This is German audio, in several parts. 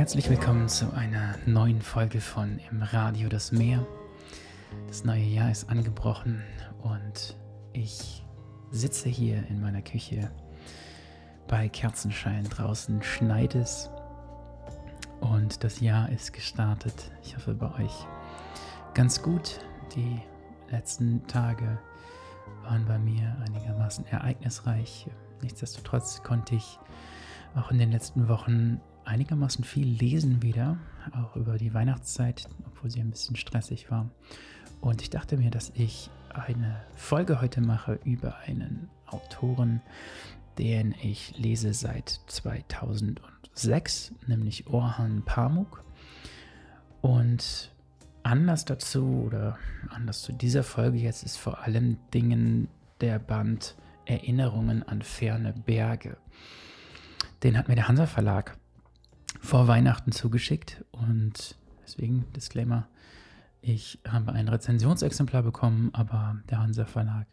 Herzlich willkommen zu einer neuen Folge von Im Radio das Meer. Das neue Jahr ist angebrochen und ich sitze hier in meiner Küche bei Kerzenschein. Draußen schneit es und das Jahr ist gestartet. Ich hoffe bei euch ganz gut. Die letzten Tage waren bei mir einigermaßen ereignisreich. Nichtsdestotrotz konnte ich auch in den letzten Wochen einigermaßen viel lesen wieder, auch über die Weihnachtszeit, obwohl sie ein bisschen stressig war. Und ich dachte mir, dass ich eine Folge heute mache über einen Autoren, den ich lese seit 2006, nämlich Orhan Pamuk. Und Anlass dazu oder Anlass zu dieser Folge jetzt ist vor allem Dingen der Band Erinnerungen an ferne Berge. Den hat mir der Hansa Verlag vor Weihnachten zugeschickt und deswegen Disclaimer, ich habe ein Rezensionsexemplar bekommen, aber der Hansa Verlag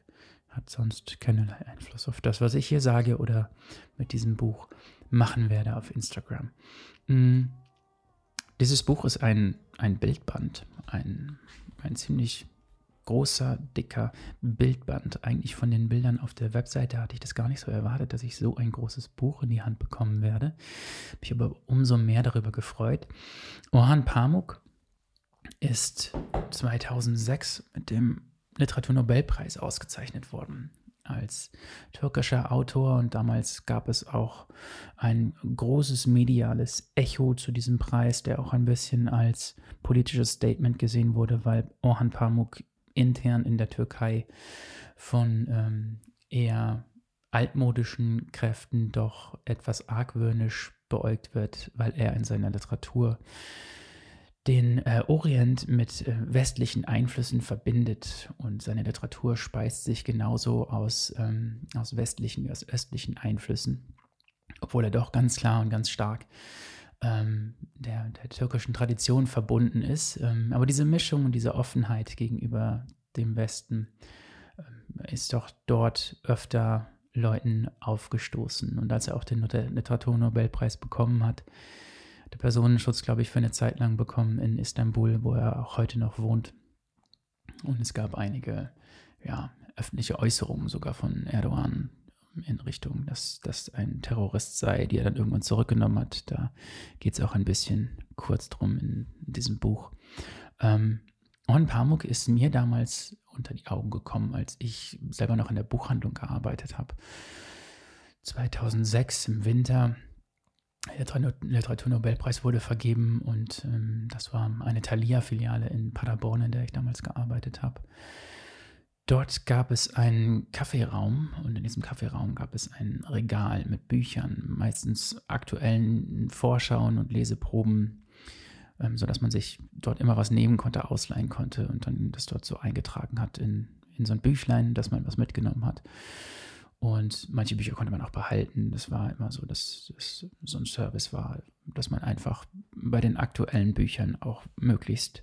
hat sonst keinerlei Einfluss auf das, was ich hier sage oder mit diesem Buch machen werde auf Instagram. Mm, dieses Buch ist ein, ein Bildband, ein, ein ziemlich großer, dicker Bildband. Eigentlich von den Bildern auf der Webseite hatte ich das gar nicht so erwartet, dass ich so ein großes Buch in die Hand bekommen werde. Mich aber umso mehr darüber gefreut. Orhan Pamuk ist 2006 mit dem Literaturnobelpreis ausgezeichnet worden als türkischer Autor und damals gab es auch ein großes mediales Echo zu diesem Preis, der auch ein bisschen als politisches Statement gesehen wurde, weil Orhan Pamuk intern in der Türkei von ähm, eher altmodischen Kräften doch etwas argwöhnisch beäugt wird, weil er in seiner Literatur den äh, Orient mit äh, westlichen Einflüssen verbindet. Und seine Literatur speist sich genauso aus, ähm, aus westlichen wie aus östlichen Einflüssen, obwohl er doch ganz klar und ganz stark ähm, der, der, türkischen Tradition verbunden ist. Ähm, aber diese Mischung und diese Offenheit gegenüber dem Westen ähm, ist doch dort öfter Leuten aufgestoßen. Und als er auch den Literaturnobelpreis bekommen hat, der Personenschutz, glaube ich, für eine Zeit lang bekommen in Istanbul, wo er auch heute noch wohnt. Und es gab einige ja, öffentliche Äußerungen sogar von Erdogan in Richtung, dass das ein Terrorist sei, die er dann irgendwann zurückgenommen hat. Da geht es auch ein bisschen kurz drum in, in diesem Buch. Ähm, On Pamuk ist mir damals unter die Augen gekommen, als ich selber noch in der Buchhandlung gearbeitet habe. 2006 im Winter der Literaturnobelpreis wurde vergeben und ähm, das war eine Thalia-Filiale in Paderborn, in der ich damals gearbeitet habe. Dort gab es einen Kaffeeraum und in diesem Kaffeeraum gab es ein Regal mit Büchern, meistens aktuellen Vorschauen und Leseproben, ähm, sodass man sich dort immer was nehmen konnte, ausleihen konnte und dann das dort so eingetragen hat in, in so ein Büchlein, dass man was mitgenommen hat. Und manche Bücher konnte man auch behalten. Das war immer so, dass es so ein Service war, dass man einfach bei den aktuellen Büchern auch möglichst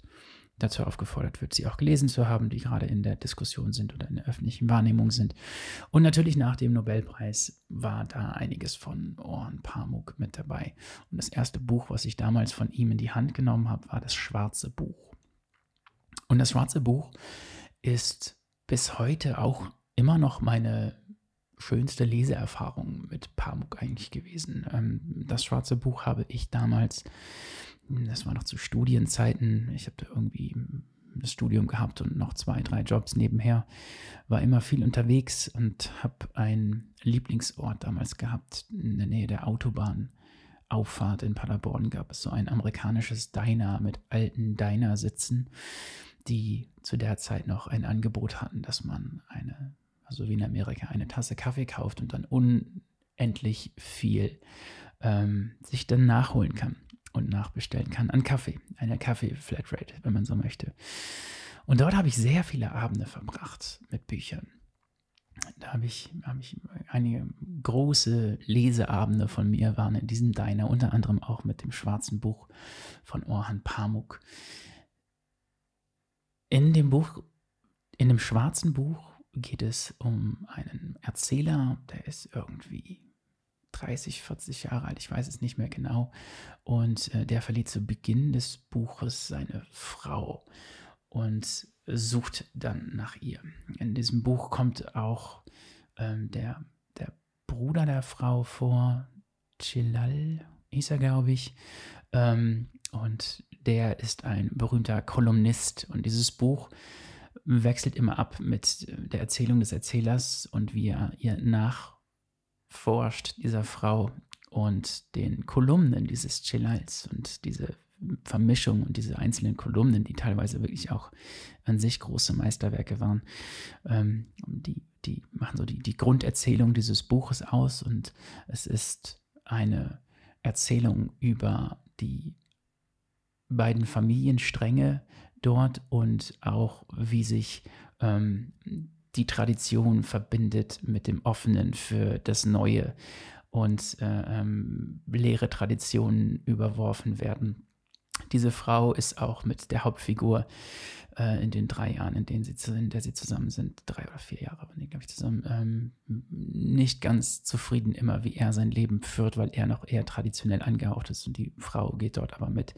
dazu aufgefordert wird, sie auch gelesen zu haben, die gerade in der Diskussion sind oder in der öffentlichen Wahrnehmung sind. Und natürlich nach dem Nobelpreis war da einiges von Orhan Pamuk mit dabei. Und das erste Buch, was ich damals von ihm in die Hand genommen habe, war das Schwarze Buch. Und das Schwarze Buch ist bis heute auch immer noch meine schönste Leseerfahrung mit Pamuk eigentlich gewesen. Ähm, das schwarze Buch habe ich damals, das war noch zu Studienzeiten, ich habe da irgendwie das Studium gehabt und noch zwei, drei Jobs nebenher, war immer viel unterwegs und habe einen Lieblingsort damals gehabt. In der Nähe der Autobahn. Auffahrt in Paderborn gab es so ein amerikanisches Diner mit alten Diner-Sitzen, die zu der Zeit noch ein Angebot hatten, dass man eine also wie in Amerika, eine Tasse Kaffee kauft und dann unendlich viel ähm, sich dann nachholen kann und nachbestellen kann an Kaffee, eine Kaffee-Flatrate, wenn man so möchte. Und dort habe ich sehr viele Abende verbracht mit Büchern. Da habe ich, habe ich einige große Leseabende von mir waren in diesem Diner, unter anderem auch mit dem schwarzen Buch von Orhan Pamuk. In dem Buch, in dem schwarzen Buch geht es um einen Erzähler, der ist irgendwie 30, 40 Jahre alt, ich weiß es nicht mehr genau. Und äh, der verliert zu Beginn des Buches seine Frau und sucht dann nach ihr. In diesem Buch kommt auch ähm, der, der Bruder der Frau vor, Chilal hieß er, glaube ich. Ähm, und der ist ein berühmter Kolumnist. Und dieses Buch wechselt immer ab mit der Erzählung des Erzählers und wie er ihr nachforscht, dieser Frau, und den Kolumnen dieses Chilals und diese Vermischung und diese einzelnen Kolumnen, die teilweise wirklich auch an sich große Meisterwerke waren, ähm, die, die machen so die, die Grunderzählung dieses Buches aus und es ist eine Erzählung über die beiden Familienstränge dort und auch wie sich ähm, die Tradition verbindet mit dem Offenen für das Neue und äh, ähm, leere Traditionen überworfen werden. Diese Frau ist auch mit der Hauptfigur äh, in den drei Jahren, in denen sie, in der sie zusammen sind, drei oder vier Jahre, aber nee, glaube ich, zusammen, ähm, nicht ganz zufrieden immer, wie er sein Leben führt, weil er noch eher traditionell angehaucht ist und die Frau geht dort aber mit,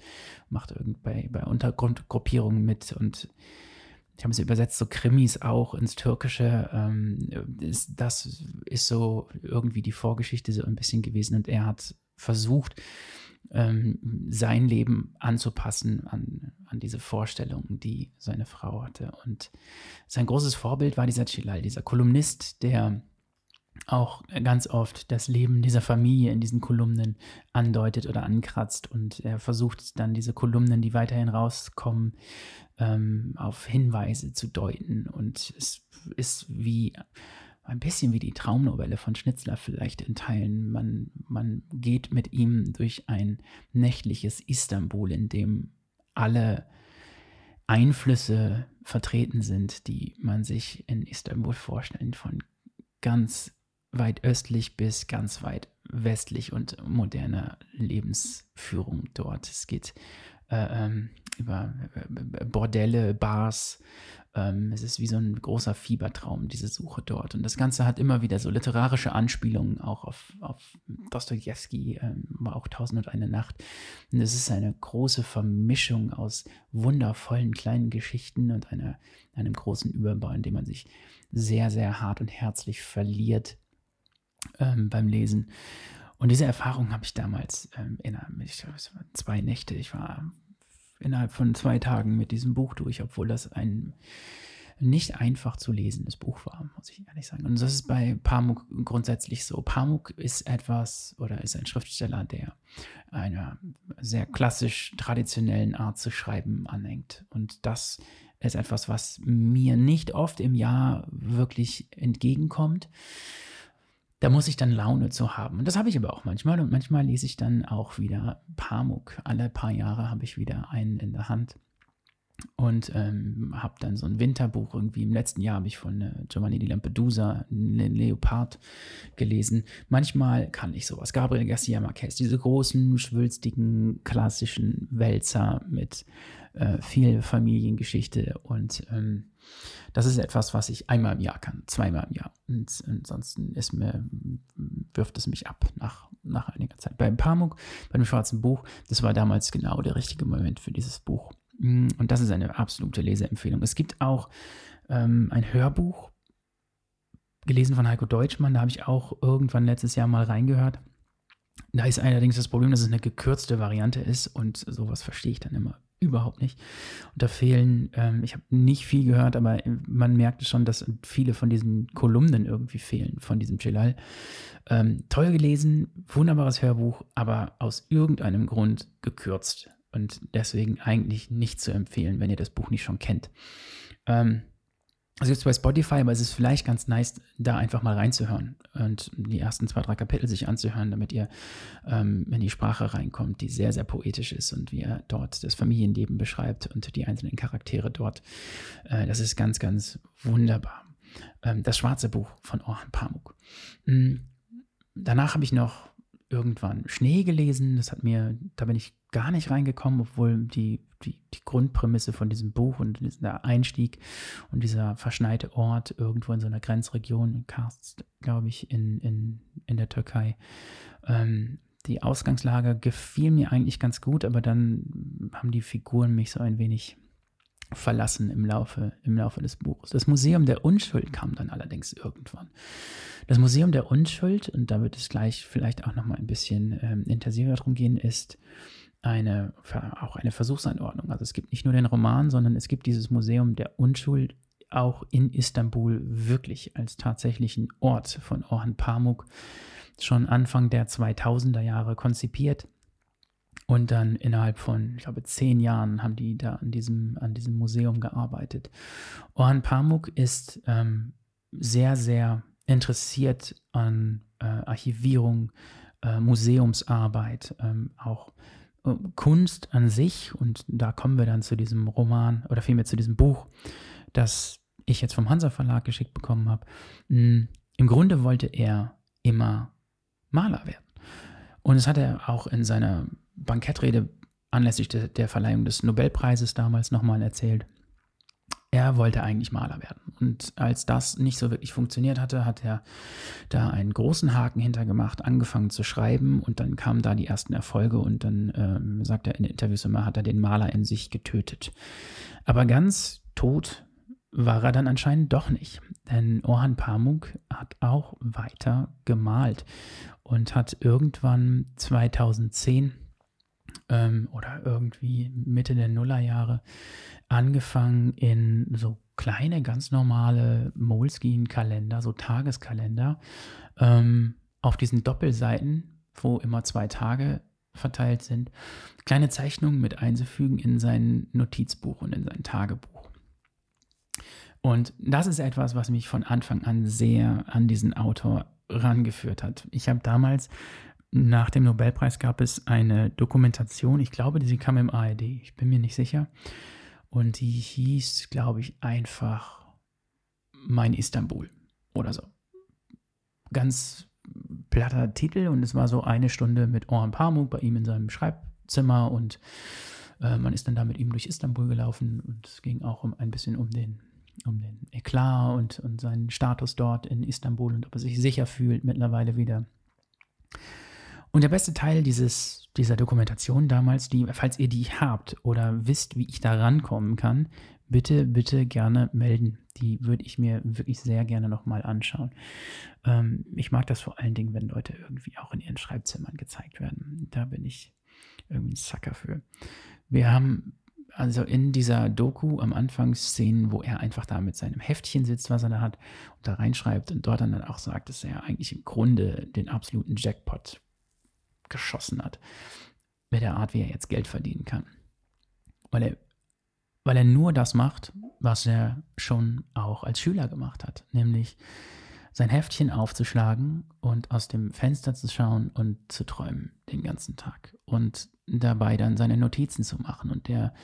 macht irgendwie bei Untergrundgruppierungen mit und ich habe es übersetzt, so Krimis auch ins Türkische. Ähm, ist, das ist so irgendwie die Vorgeschichte so ein bisschen gewesen und er hat versucht, ähm, sein Leben anzupassen an, an diese Vorstellungen, die seine Frau hatte. Und sein großes Vorbild war dieser Chilal, dieser Kolumnist, der auch ganz oft das Leben dieser Familie in diesen Kolumnen andeutet oder ankratzt. Und er versucht dann diese Kolumnen, die weiterhin rauskommen, ähm, auf Hinweise zu deuten. Und es ist wie ein bisschen wie die Traumnovelle von Schnitzler vielleicht in Teilen. Man, man geht mit ihm durch ein nächtliches Istanbul, in dem alle Einflüsse vertreten sind, die man sich in Istanbul vorstellt, von ganz weit östlich bis ganz weit westlich und moderner Lebensführung dort. Es geht äh, ähm, über äh, Bordelle, Bars. Ähm, es ist wie so ein großer Fiebertraum, diese Suche dort. Und das Ganze hat immer wieder so literarische Anspielungen auch auf, auf Dostoevsky, ähm, auch Tausend und eine Nacht. Und es ist eine große Vermischung aus wundervollen kleinen Geschichten und einer, einem großen Überbau, in dem man sich sehr, sehr hart und herzlich verliert ähm, beim Lesen. Und diese Erfahrung habe ich damals ähm, ich glaube, es waren zwei Nächte, ich war innerhalb von zwei Tagen mit diesem Buch durch, obwohl das ein nicht einfach zu lesendes Buch war, muss ich ehrlich sagen. Und das ist bei Pamuk grundsätzlich so. Pamuk ist etwas oder ist ein Schriftsteller, der einer sehr klassisch traditionellen Art zu schreiben anhängt. Und das ist etwas, was mir nicht oft im Jahr wirklich entgegenkommt da muss ich dann Laune zu haben. Und das habe ich aber auch manchmal. Und manchmal lese ich dann auch wieder Pamuk. Alle paar Jahre habe ich wieder einen in der Hand. Und ähm, habe dann so ein Winterbuch irgendwie. Im letzten Jahr habe ich von äh, Giovanni di Lampedusa einen Leopard gelesen. Manchmal kann ich sowas. Gabriel Garcia Marquez, diese großen, schwülstigen, klassischen Wälzer mit äh, viel Familiengeschichte und ähm, das ist etwas, was ich einmal im Jahr kann, zweimal im Jahr. Und ansonsten ist mir, wirft es mich ab nach, nach einiger Zeit. Beim Pamuk, bei dem schwarzen Buch, das war damals genau der richtige Moment für dieses Buch. Mm, und das ist eine absolute Leseempfehlung. Es gibt auch ähm, ein Hörbuch, gelesen von Heiko Deutschmann, da habe ich auch irgendwann letztes Jahr mal reingehört. Da ist allerdings das Problem, dass es eine gekürzte Variante ist und sowas verstehe ich dann immer überhaupt nicht. Und da fehlen, ähm, ich habe nicht viel gehört, aber man merkte schon, dass viele von diesen Kolumnen irgendwie fehlen, von diesem Celal. Ähm, toll gelesen, wunderbares Hörbuch, aber aus irgendeinem Grund gekürzt und deswegen eigentlich nicht zu empfehlen, wenn ihr das Buch nicht schon kennt. Ähm, also jetzt bei Spotify, aber es ist vielleicht ganz nice, da einfach mal reinzuhören und die ersten zwei, drei Kapitel sich anzuhören, damit ihr ähm, in die Sprache reinkommt, die sehr, sehr poetisch ist und wie er dort das Familienleben beschreibt und die einzelnen Charaktere dort. Äh, das ist ganz, ganz wunderbar. Ähm, das schwarze Buch von Orhan Pamuk. Mhm. Danach habe ich noch irgendwann Schnee gelesen. Das hat mir, da bin ich gar nicht reingekommen, obwohl die, die, die Grundprämisse von diesem Buch und dieser Einstieg und dieser verschneite Ort irgendwo in so einer Grenzregion, Karst, glaube ich, in, in in der Türkei. Ähm, die Ausgangslage gefiel mir eigentlich ganz gut, aber dann haben die Figuren mich so ein wenig verlassen im Laufe, im Laufe des Buches. Das Museum der Unschuld kam dann allerdings irgendwann. Das Museum der Unschuld, und da wird es gleich vielleicht auch nochmal ein bisschen ähm, intensiver drum gehen, ist eine, auch eine Versuchsanordnung. Also es gibt nicht nur den Roman, sondern es gibt dieses Museum der Unschuld auch in Istanbul wirklich als tatsächlichen Ort von Orhan Pamuk schon Anfang der 2000er Jahre konzipiert. Und dann innerhalb von, ich glaube, zehn Jahren haben die da an diesem, an diesem Museum gearbeitet. Orhan Pamuk ist ähm, sehr, sehr interessiert an äh, Archivierung, äh, Museumsarbeit, ähm, auch Kunst an sich. Und da kommen wir dann zu diesem Roman oder vielmehr zu diesem Buch, das ich jetzt vom Hansa Verlag geschickt bekommen habe. Hm, Im Grunde wollte er immer Maler werden. Und das hat er auch in seiner Bankettrede anlässlich de, der Verleihung des Nobelpreises damals nochmal erzählt. Er wollte eigentlich Maler werden. Und als das nicht so wirklich funktioniert hatte, hat er da einen großen Haken hintergemacht, angefangen zu schreiben und dann kamen da die ersten Erfolge und dann ähm, sagt er in Interviews immer, hat er den Maler in sich getötet. Aber ganz tot war er dann anscheinend doch nicht. Denn Orhan Pamuk hat auch weiter gemalt und hat irgendwann 2010 ähm, oder irgendwie Mitte der Nullerjahre angefangen in so kleine, ganz normale Moleskine-Kalender, so Tageskalender, ähm, auf diesen Doppelseiten, wo immer zwei Tage verteilt sind, kleine Zeichnungen mit einzufügen in sein Notizbuch und in sein Tagebuch. Und das ist etwas, was mich von Anfang an sehr an diesen Autor rangeführt hat. Ich habe damals nach dem Nobelpreis gab es eine Dokumentation, ich glaube, sie kam im ARD, ich bin mir nicht sicher. Und die hieß, glaube ich, einfach Mein Istanbul oder so. Ganz platter Titel und es war so eine Stunde mit Orhan Pamuk bei ihm in seinem Schreibzimmer und äh, man ist dann da mit ihm durch Istanbul gelaufen und es ging auch um, ein bisschen um den, um den Eklat und, und seinen Status dort in Istanbul und ob er sich sicher fühlt mittlerweile wieder. Und der beste Teil dieses, dieser Dokumentation damals, die, falls ihr die habt oder wisst, wie ich da rankommen kann, bitte, bitte gerne melden. Die würde ich mir wirklich sehr gerne nochmal anschauen. Ähm, ich mag das vor allen Dingen, wenn Leute irgendwie auch in ihren Schreibzimmern gezeigt werden. Da bin ich irgendwie ein Sucker für. Wir haben also in dieser Doku am Anfang Szenen, wo er einfach da mit seinem Heftchen sitzt, was er da hat, und da reinschreibt und dort dann auch sagt, dass er eigentlich im Grunde den absoluten Jackpot geschossen hat. Mit der Art, wie er jetzt Geld verdienen kann. Weil er, weil er nur das macht, was er schon auch als Schüler gemacht hat. Nämlich sein Heftchen aufzuschlagen und aus dem Fenster zu schauen und zu träumen den ganzen Tag. Und dabei dann seine Notizen zu machen. Und der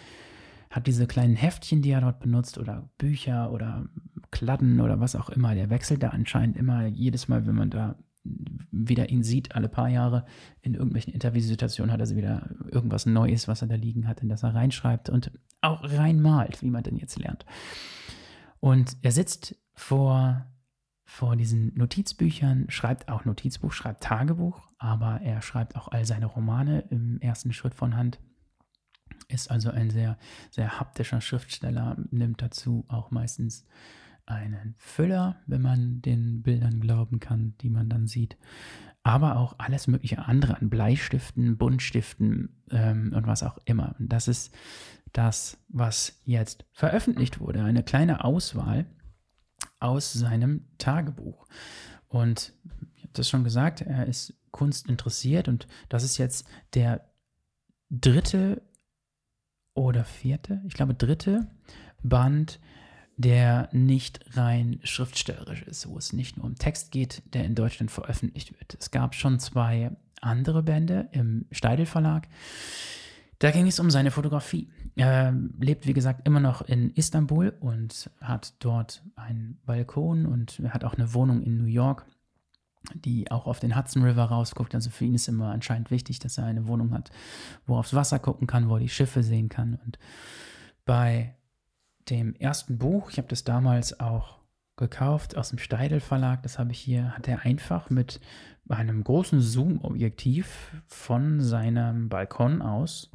hat diese kleinen Heftchen, die er dort benutzt, oder Bücher oder Kladden oder was auch immer. Der wechselt da anscheinend immer jedes Mal, wenn man da wieder ihn sieht, alle paar Jahre in irgendwelchen Interviewsituationen hat er wieder irgendwas Neues, was er da liegen hat, in das er reinschreibt und auch reinmalt, wie man denn jetzt lernt. Und er sitzt vor, vor diesen Notizbüchern, schreibt auch Notizbuch, schreibt Tagebuch, aber er schreibt auch all seine Romane im ersten Schritt von Hand. Ist also ein sehr, sehr haptischer Schriftsteller, nimmt dazu auch meistens einen Füller, wenn man den Bildern glauben kann, die man dann sieht. Aber auch alles mögliche andere an Bleistiften, Buntstiften ähm, und was auch immer. Und das ist das, was jetzt veröffentlicht wurde. Eine kleine Auswahl aus seinem Tagebuch. Und ich habe das schon gesagt, er ist Kunst interessiert und das ist jetzt der dritte oder vierte, ich glaube dritte Band der nicht rein schriftstellerisch ist, wo es nicht nur um Text geht, der in Deutschland veröffentlicht wird. Es gab schon zwei andere Bände im Steidel Verlag. Da ging es um seine Fotografie. Er lebt, wie gesagt, immer noch in Istanbul und hat dort einen Balkon und hat auch eine Wohnung in New York, die auch auf den Hudson River rausguckt. Also für ihn ist immer anscheinend wichtig, dass er eine Wohnung hat, wo er aufs Wasser gucken kann, wo er die Schiffe sehen kann. Und bei dem ersten Buch, ich habe das damals auch gekauft aus dem Steidel Verlag. Das habe ich hier, hat er einfach mit einem großen Zoom-Objektiv von seinem Balkon aus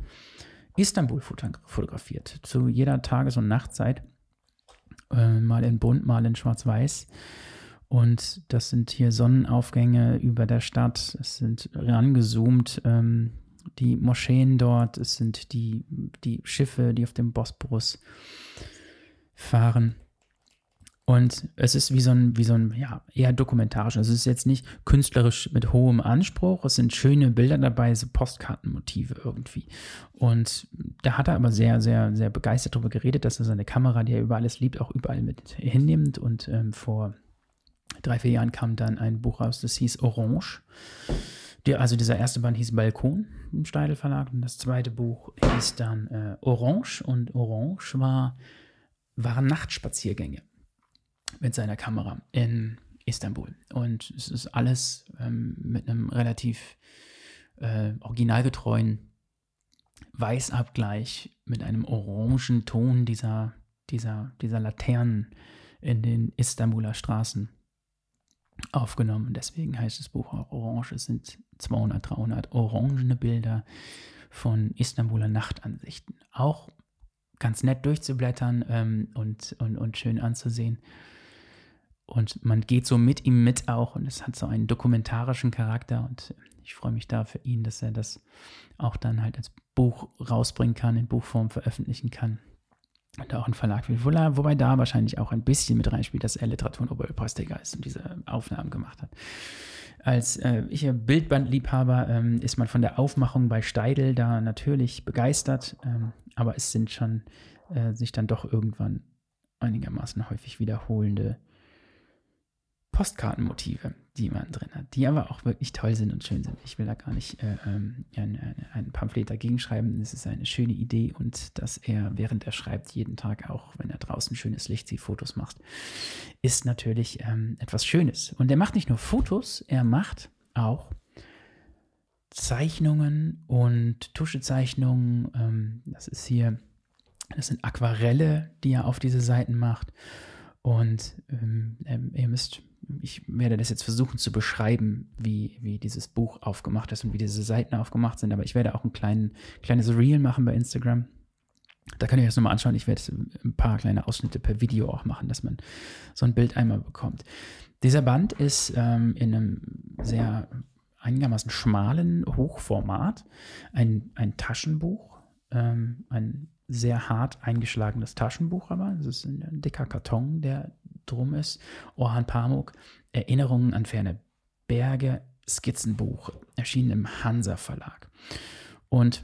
Istanbul fotografiert. Zu jeder Tages- und Nachtzeit. Äh, mal in bunt, mal in schwarz-weiß. Und das sind hier Sonnenaufgänge über der Stadt. Es sind rangezoomt ähm, die Moscheen dort. Es sind die, die Schiffe, die auf dem Bosporus fahren. Und es ist wie so ein, wie so ein, ja, eher dokumentarisch. Also es ist jetzt nicht künstlerisch mit hohem Anspruch. Es sind schöne Bilder dabei, so Postkartenmotive irgendwie. Und da hat er aber sehr, sehr, sehr begeistert darüber geredet, dass er seine Kamera, die er über alles liebt, auch überall mit hinnimmt. Und ähm, vor drei, vier Jahren kam dann ein Buch raus, das hieß Orange. Die, also dieser erste Band hieß Balkon im Steidel Verlag und das zweite Buch hieß dann äh, Orange. Und Orange war, waren Nachtspaziergänge mit seiner Kamera in Istanbul. Und es ist alles ähm, mit einem relativ äh, originalgetreuen Weißabgleich mit einem orangen Ton dieser, dieser, dieser Laternen in den Istanbuler Straßen aufgenommen. Deswegen heißt das Buch auch Orange. Es sind 200, 300 orangene Bilder von Istanbuler Nachtansichten. Auch ganz nett durchzublättern ähm, und, und, und schön anzusehen. Und man geht so mit ihm mit auch und es hat so einen dokumentarischen Charakter und ich freue mich da für ihn, dass er das auch dann halt als Buch rausbringen kann, in Buchform veröffentlichen kann. Und auch ein Verlag wie Wuller, wobei da wahrscheinlich auch ein bisschen mit reinspielt, dass er Literatur- und Nobelpreisträger ist und diese Aufnahmen gemacht hat. Als äh, ich Bildbandliebhaber ähm, ist man von der Aufmachung bei Steidel da natürlich begeistert, ähm, aber es sind schon äh, sich dann doch irgendwann einigermaßen häufig wiederholende Postkartenmotive, die man drin hat, die aber auch wirklich toll sind und schön sind. Ich will da gar nicht äh, ähm, ein, ein, Pamphlet dagegen schreiben. Es ist eine schöne Idee und dass er, während er schreibt, jeden Tag auch, wenn er draußen schönes Licht sieht, Fotos macht, ist natürlich ähm, etwas Schönes. Und er macht nicht nur Fotos, er macht auch Zeichnungen und Tuschezeichnungen. Ähm, das ist hier, das sind Aquarelle, die er auf diese Seiten macht. Und ähm, ihr müsst ich werde das jetzt versuchen zu beschreiben, wie, wie dieses Buch aufgemacht ist und wie diese Seiten aufgemacht sind. Aber ich werde auch ein klein, kleines Reel machen bei Instagram. Da könnt ihr euch das nochmal anschauen. Ich werde ein paar kleine Ausschnitte per Video auch machen, dass man so ein Bild einmal bekommt. Dieser Band ist ähm, in einem sehr einigermaßen schmalen Hochformat ein, ein Taschenbuch, ähm, ein sehr hart eingeschlagenes Taschenbuch, aber es ist ein, dicker Karton, der drum ist. Orhan Pamuk, Erinnerungen an ferne Berge, Skizzenbuch, erschienen im Hansa Verlag. Und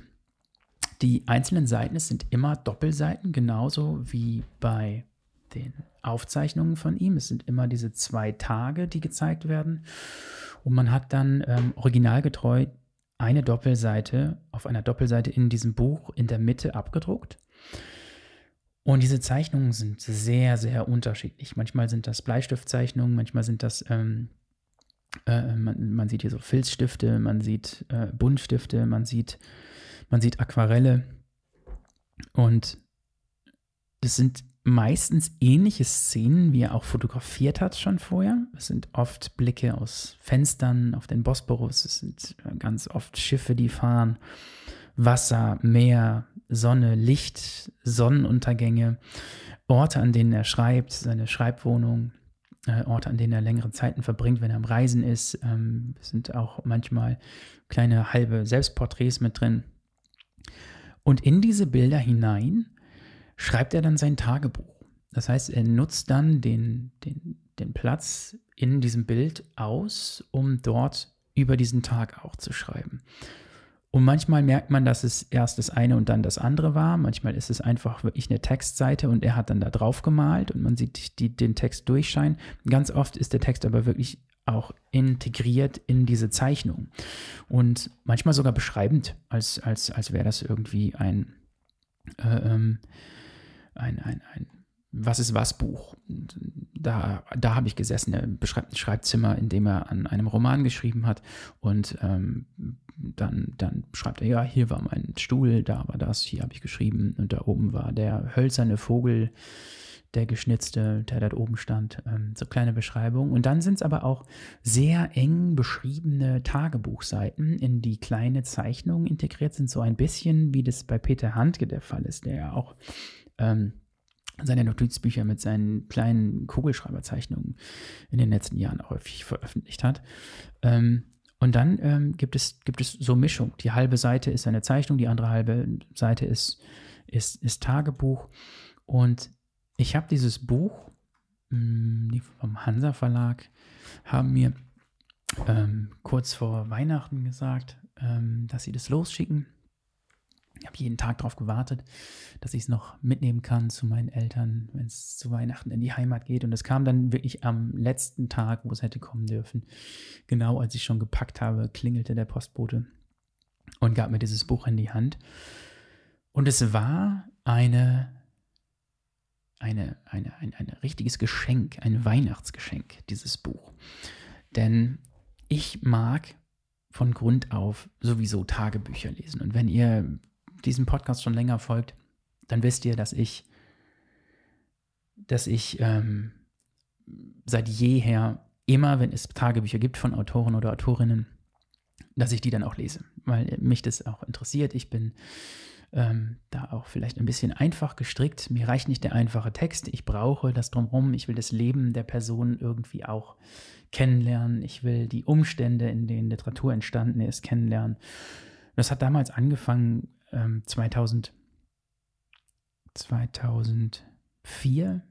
die einzelnen Seiten, sind immer Doppelseiten, genauso wie bei den Aufzeichnungen von ihm. Es sind immer diese zwei Tage, die gezeigt werden. Und man hat dann ähm, originalgetreu eine Doppelseite auf einer Doppelseite in diesem Buch in der Mitte abgedruckt. Und diese Zeichnungen sind sehr, sehr unterschiedlich. Manchmal sind das Bleistiftzeichnungen, manchmal sind das, ähm, äh, man, man, sieht hier so Filzstifte, man sieht äh, Buntstifte, man sieht, man sieht Aquarelle. Und das sind meistens ähnliche Szenen, wie er auch fotografiert hat schon vorher. Es sind oft Blicke aus Fenstern auf den Bosporus, es sind ganz oft Schiffe, die fahren, Wasser, Meer, Sonne, Licht, Sonnenuntergänge, Orte, an denen er schreibt, seine Schreibwohnung, äh, Orte, an denen er längere Zeiten verbringt, wenn er am Reisen ist. Ähm, sind auch manchmal kleine halbe Selbstporträts mit drin. Und in diese Bilder hinein schreibt er dann sein Tagebuch. Das heißt, er nutzt dann den, den, den Platz in diesem Bild aus, um dort über diesen Tag auch zu schreiben. Und manchmal merkt man, dass es erst das eine und dann das andere war. Manchmal ist es einfach wirklich eine Textseite und er hat dann da drauf gemalt und man sieht die, den Text durchscheinen. Ganz oft ist der Text aber wirklich auch integriert in diese Zeichnung und manchmal sogar beschreibend, als, als, als wäre das irgendwie ein, äh, ähm, ein, ein, ein was ist was Buch. Da, da habe ich gesessen. Er beschreibt ein Schreibzimmer, in dem er an einem Roman geschrieben hat. Und ähm, dann, dann schreibt er, ja, hier war mein Stuhl, da war das, hier habe ich geschrieben. Und da oben war der hölzerne Vogel, der geschnitzte, der dort oben stand, ähm, so kleine Beschreibungen. Und dann sind es aber auch sehr eng beschriebene Tagebuchseiten, in die kleine Zeichnungen integriert sind, so ein bisschen wie das bei Peter Handke der Fall ist, der ja auch ähm, seine Notizbücher mit seinen kleinen Kugelschreiberzeichnungen in den letzten Jahren häufig veröffentlicht hat. Ähm, und dann ähm, gibt, es, gibt es so Mischung. Die halbe Seite ist eine Zeichnung, die andere halbe Seite ist, ist, ist Tagebuch. Und ich habe dieses Buch, hm, die vom Hansa Verlag, haben mir ähm, kurz vor Weihnachten gesagt, ähm, dass sie das losschicken. Ich habe jeden Tag darauf gewartet, dass ich es noch mitnehmen kann zu meinen Eltern, wenn es zu Weihnachten in die Heimat geht. Und es kam dann wirklich am letzten Tag, wo es hätte kommen dürfen. Genau als ich schon gepackt habe, klingelte der Postbote und gab mir dieses Buch in die Hand. Und es war eine eine, eine, ein, ein richtiges Geschenk, ein Weihnachtsgeschenk, dieses Buch. Denn ich mag von Grund auf sowieso Tagebücher lesen. Und wenn ihr diesem Podcast schon länger folgt, dann wisst ihr, dass ich, dass ich ähm, seit jeher immer, wenn es Tagebücher gibt von Autoren oder Autorinnen, dass ich die dann auch lese, weil mich das auch interessiert. Ich bin ähm, da auch vielleicht ein bisschen einfach gestrickt. Mir reicht nicht der einfache Text. Ich brauche das drumherum. Ich will das Leben der Person irgendwie auch kennenlernen. Ich will die Umstände, in denen Literatur entstanden ist, kennenlernen. Das hat damals angefangen, ähm, 2000, 2004.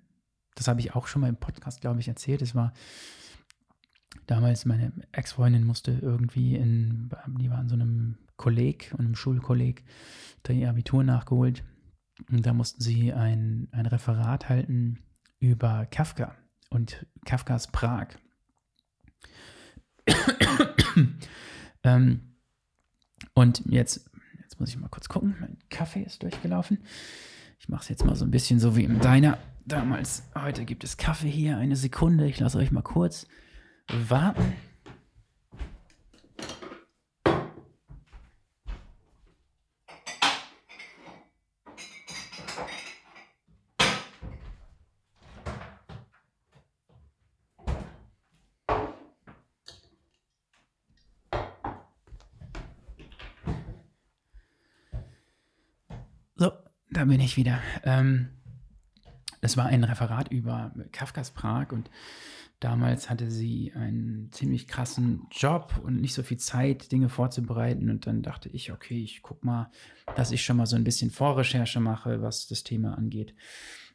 Das habe ich auch schon mal im Podcast, glaube ich, erzählt. Es war damals meine Ex-Freundin musste irgendwie in, die war in so einem Kolleg, einem Schulkolleg, da ihr Abitur nachgeholt. Und da mussten sie ein, ein Referat halten über Kafka und Kafkas Prag. ähm, und jetzt, jetzt muss ich mal kurz gucken. Mein Kaffee ist durchgelaufen. Ich mache es jetzt mal so ein bisschen so wie im Diner damals. Heute gibt es Kaffee hier. Eine Sekunde. Ich lasse euch mal kurz warten. So, da bin ich wieder. Ähm, das war ein Referat über Kafkas Prag und Damals hatte sie einen ziemlich krassen Job und nicht so viel Zeit, Dinge vorzubereiten. Und dann dachte ich, okay, ich guck mal, dass ich schon mal so ein bisschen Vorrecherche mache, was das Thema angeht.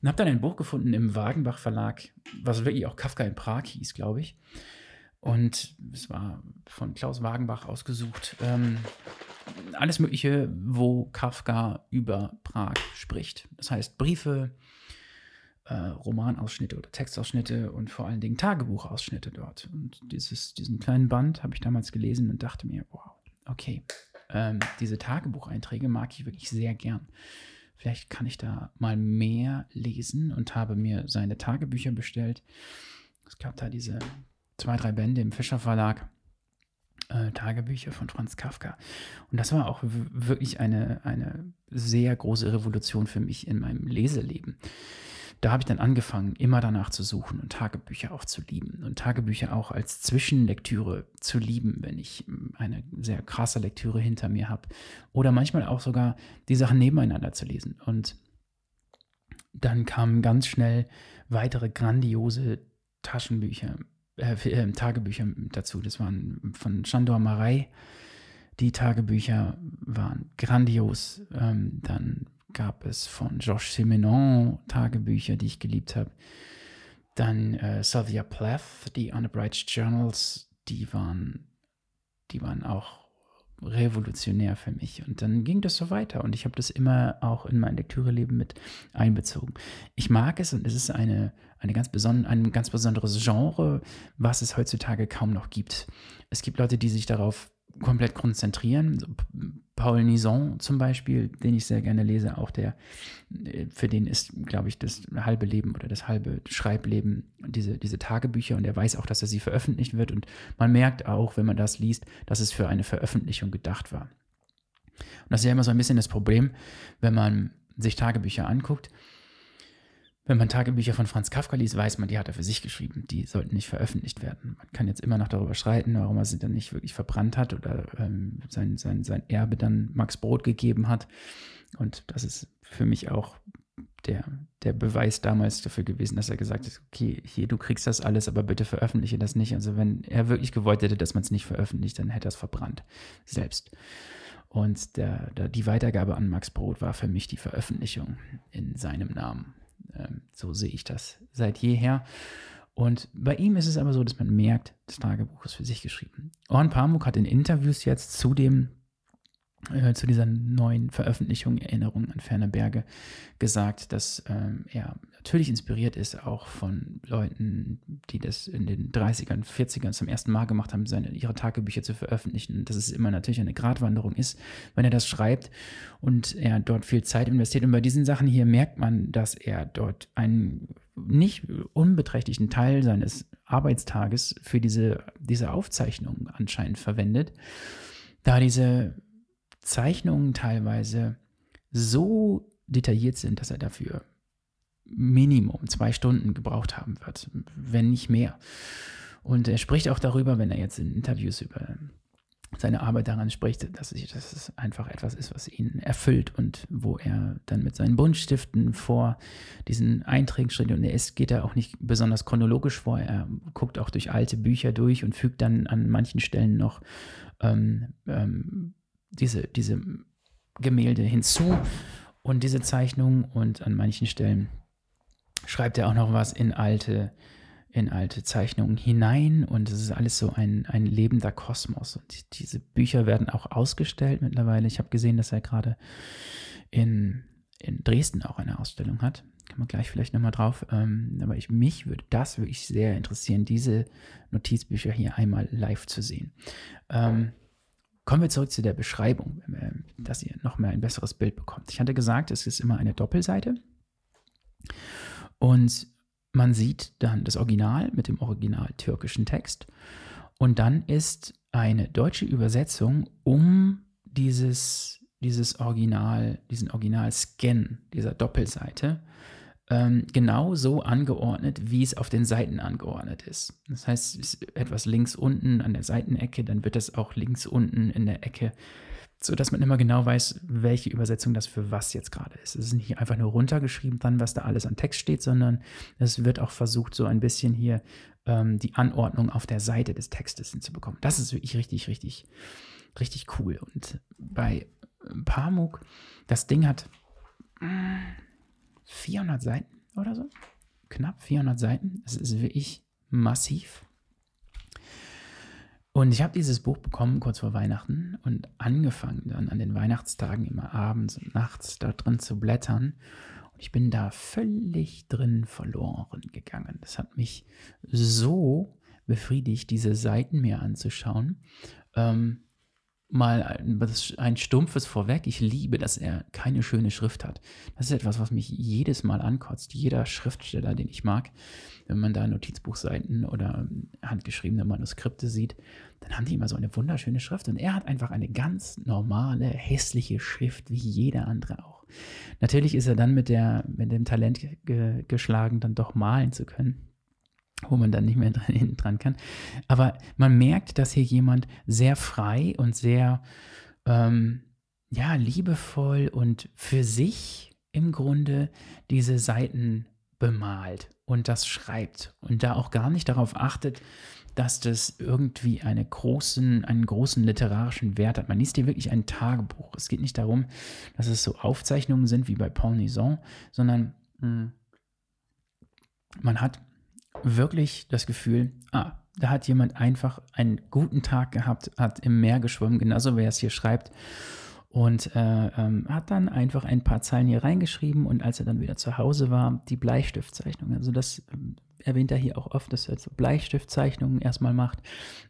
Und habe dann ein Buch gefunden im Wagenbach Verlag, was wirklich auch Kafka in Prag hieß, glaube ich. Und es war von Klaus Wagenbach ausgesucht. Ähm, alles Mögliche, wo Kafka über Prag spricht. Das heißt Briefe, äh, Romanausschnitte oder Textausschnitte und vor allen Dingen Tagebuchausschnitte dort. Und dieses, diesen kleinen Band habe ich damals gelesen und dachte mir, wow, okay, ähm, diese Tagebucheinträge mag ich wirklich sehr gern. Vielleicht kann ich da mal mehr lesen und habe mir seine Tagebücher bestellt. Es gab da diese zwei, drei Bände im Fischer Verlag. Äh, Tagebücher von Franz Kafka. Und das war auch wirklich eine, eine sehr große Revolution für mich in meinem Leseleben da habe ich dann angefangen, immer danach zu suchen und Tagebücher auch zu lieben und Tagebücher auch als Zwischenlektüre zu lieben, wenn ich hm, eine sehr krasse Lektüre hinter mir habe. Oder manchmal auch sogar die Sachen nebeneinander zu lesen. Und dann kamen ganz schnell weitere grandiose Taschenbücher, äh, äh, Tagebücher dazu. Das waren von Chandor Marei. Die Tagebücher waren grandios. Ähm, dann gab es von Georges Simenon Tagebücher, die ich geliebt habe. Dann äh, Sylvia Plath, die Unabridged Journals, die waren, die waren auch revolutionär für mich. Und dann ging das so weiter und ich habe das immer auch in mein Lektüreleben mit einbezogen. Ich mag es und es ist eine, eine ganz ein ganz besonderes Genre, was es heutzutage kaum noch gibt. Es gibt Leute, die sich darauf komplett konzentrieren. Paul Nison zum Beispiel, den ich sehr gerne lese, auch der, äh, für den ist, glaube ich, das halbe Leben oder das halbe Schreibleben diese, diese Tagebücher und er weiß auch, dass er sie veröffentlicht wird und man merkt auch, wenn man das liest, dass es für eine Veröffentlichung gedacht war. Und das ist ja immer so ein bisschen das Problem, wenn man sich Tagebücher anguckt. Wenn man Tagebücher von Franz Kafka liest, weiß man, die hat er für sich geschrieben. Die sollten nicht veröffentlicht werden. Man kann jetzt immer noch darüber streiten, warum er sie dann nicht wirklich verbrannt hat oder ähm, sein, sein, sein Erbe dann Max Brot gegeben hat. Und das ist für mich auch der, der Beweis damals dafür gewesen, dass er gesagt hat, okay, hier, du kriegst das alles, aber bitte veröffentliche das nicht. Also wenn er wirklich gewollt hätte, dass man es nicht veröffentlicht, dann hätte er es verbrannt. Selbst. Und der, der, die Weitergabe an Max Brot war für mich die Veröffentlichung in seinem Namen. Ähm, so sehe ich das seit jeher. Und bei ihm ist es aber so, dass man merkt, das Tagebuch ist für sich geschrieben. Orhan Pamuk hat in Interviews jetzt zu dem äh, zu dieser neuen Veröffentlichung Erinnerung an ferne Berge gesagt, dass ähm, er natürlich inspiriert ist auch von Leuten, die das in den 30ern, 40ern zum ersten Mal gemacht haben, seine, ihre Tagebücher zu veröffentlichen. Dass es immer natürlich eine Gratwanderung ist, wenn er das schreibt und er dort viel Zeit investiert. Und bei diesen Sachen hier merkt man, dass er dort einen nicht unbeträchtlichen Teil seines Arbeitstages für diese, diese Aufzeichnung anscheinend verwendet, da diese Zeichnungen teilweise so detailliert sind, dass er dafür Minimum zwei Stunden gebraucht haben wird, wenn nicht mehr. Und er spricht auch darüber, wenn er jetzt in Interviews über seine Arbeit daran spricht, dass, ich, es einfach etwas ist, was ihn erfüllt und wo er dann mit seinen Buntstiften vor diesen Einträgen steht. Und er ist, geht da auch nicht besonders chronologisch vor. Er guckt auch durch alte Bücher durch und fügt dann an manchen Stellen noch ähm, ähm, diese, diese Gemälde hinzu und diese Zeichnung und an manchen Stellen schreibt er auch noch was in alte, in alte Zeichnungen hinein und es ist alles so ein, ein lebender Kosmos. Und diese Bücher werden auch ausgestellt mittlerweile. Ich habe gesehen, dass er gerade in, in Dresden auch eine Ausstellung hat. Kann man gleich vielleicht nochmal drauf. Ähm, aber ich, mich würde das wirklich sehr interessieren, diese Notizbücher hier einmal live zu sehen. Ähm, Kommen wir zurück zu der Beschreibung, dass ihr noch mehr ein besseres Bild bekommt. Ich hatte gesagt, es ist immer eine Doppelseite. Und man sieht dann das Original mit dem original türkischen Text. Und dann ist eine deutsche Übersetzung um dieses, dieses Original, diesen Original-Scan dieser Doppelseite ähm, genau so angeordnet, wie es auf den Seiten angeordnet ist. Das heißt, ist etwas links unten an der Seitenecke, dann wird das auch links unten in der Ecke, sodass man immer genau weiß, welche Übersetzung das für was jetzt gerade ist. Es ist nicht einfach nur runtergeschrieben dann, was da alles an Text steht, sondern es wird auch versucht, so ein bisschen hier ähm, die Anordnung auf der Seite des Textes hinzubekommen. Das ist wirklich richtig, richtig, richtig cool. Und bei Pamuk, das Ding hat 400 Seiten oder so. Knapp 400 Seiten. Es ist wirklich massiv. Und ich habe dieses Buch bekommen kurz vor Weihnachten und angefangen dann an den Weihnachtstagen immer abends und nachts da drin zu blättern. Und ich bin da völlig drin verloren gegangen. Das hat mich so befriedigt, diese Seiten mir anzuschauen. Ähm, mal ein, ein stumpfes vorweg. Ich liebe, dass er keine schöne Schrift hat. Das ist etwas, was mich jedes Mal ankotzt. Jeder Schriftsteller, den ich mag, wenn man da Notizbuchseiten oder handgeschriebene Manuskripte sieht, dann haben die immer so eine wunderschöne Schrift. Und er hat einfach eine ganz normale, hässliche Schrift, wie jeder andere auch. Natürlich ist er dann mit, der, mit dem Talent ge geschlagen, dann doch malen zu können wo man dann nicht mehr dran, dran kann. Aber man merkt, dass hier jemand sehr frei und sehr ähm, ja, liebevoll und für sich im Grunde diese Seiten bemalt und das schreibt und da auch gar nicht darauf achtet, dass das irgendwie eine großen, einen großen literarischen Wert hat. Man liest hier wirklich ein Tagebuch. Es geht nicht darum, dass es so Aufzeichnungen sind wie bei Paul Nison, sondern mh, hm, man hat wirklich das Gefühl, ah, da hat jemand einfach einen guten Tag gehabt, hat im Meer geschwommen, genauso wie er es hier schreibt. Und äh, ähm, hat dann einfach ein paar Zeilen hier reingeschrieben und als er dann wieder zu Hause war, die Bleistiftzeichnung. Also das ähm, erwähnt er hier auch oft, dass er so Bleistiftzeichnungen erstmal macht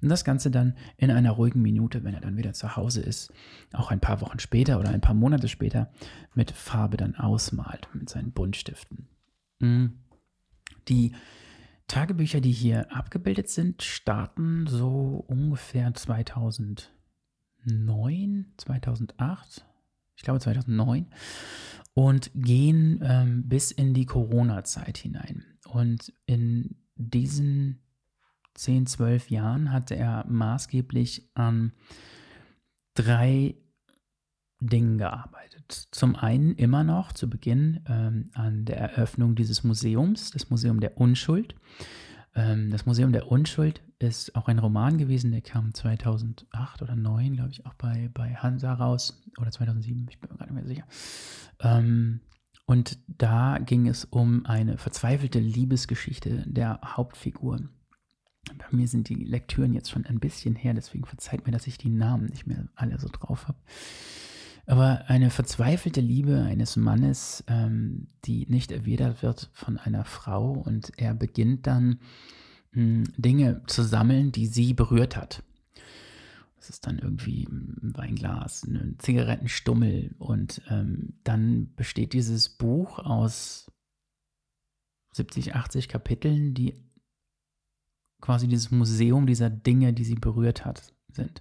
und das Ganze dann in einer ruhigen Minute, wenn er dann wieder zu Hause ist, auch ein paar Wochen später oder ein paar Monate später mit Farbe dann ausmalt mit seinen Buntstiften. Mhm. Die Tagebücher, die hier abgebildet sind, starten so ungefähr 2009, 2008, ich glaube 2009 und gehen ähm, bis in die Corona-Zeit hinein. Und in diesen 10, 12 Jahren hatte er maßgeblich an drei Dingen gearbeitet. Zum einen immer noch zu Beginn ähm, an der Eröffnung dieses Museums, das Museum der Unschuld. Ähm, das Museum der Unschuld ist auch ein Roman gewesen, der kam 2008 oder 2009, glaube ich, auch bei, bei Hansa raus. Oder 2007, ich bin mir gar nicht mehr sicher. Ähm, und da ging es um eine verzweifelte Liebesgeschichte der Hauptfigur. Bei mir sind die Lektüren jetzt schon ein bisschen her, deswegen verzeiht mir, dass ich die Namen nicht mehr alle so drauf habe. Aber eine verzweifelte Liebe eines Mannes, ähm, die nicht erwidert wird von einer Frau und er beginnt dann mh, hm, Dinge zu sammeln, die sie berührt hat. Das ist dann irgendwie ein Weinglas, ein Zigarettenstummel und ähm, dann besteht dieses Buch aus 70, 80 Kapiteln, die quasi dieses Museum dieser Dinge, die sie berührt hat, sind.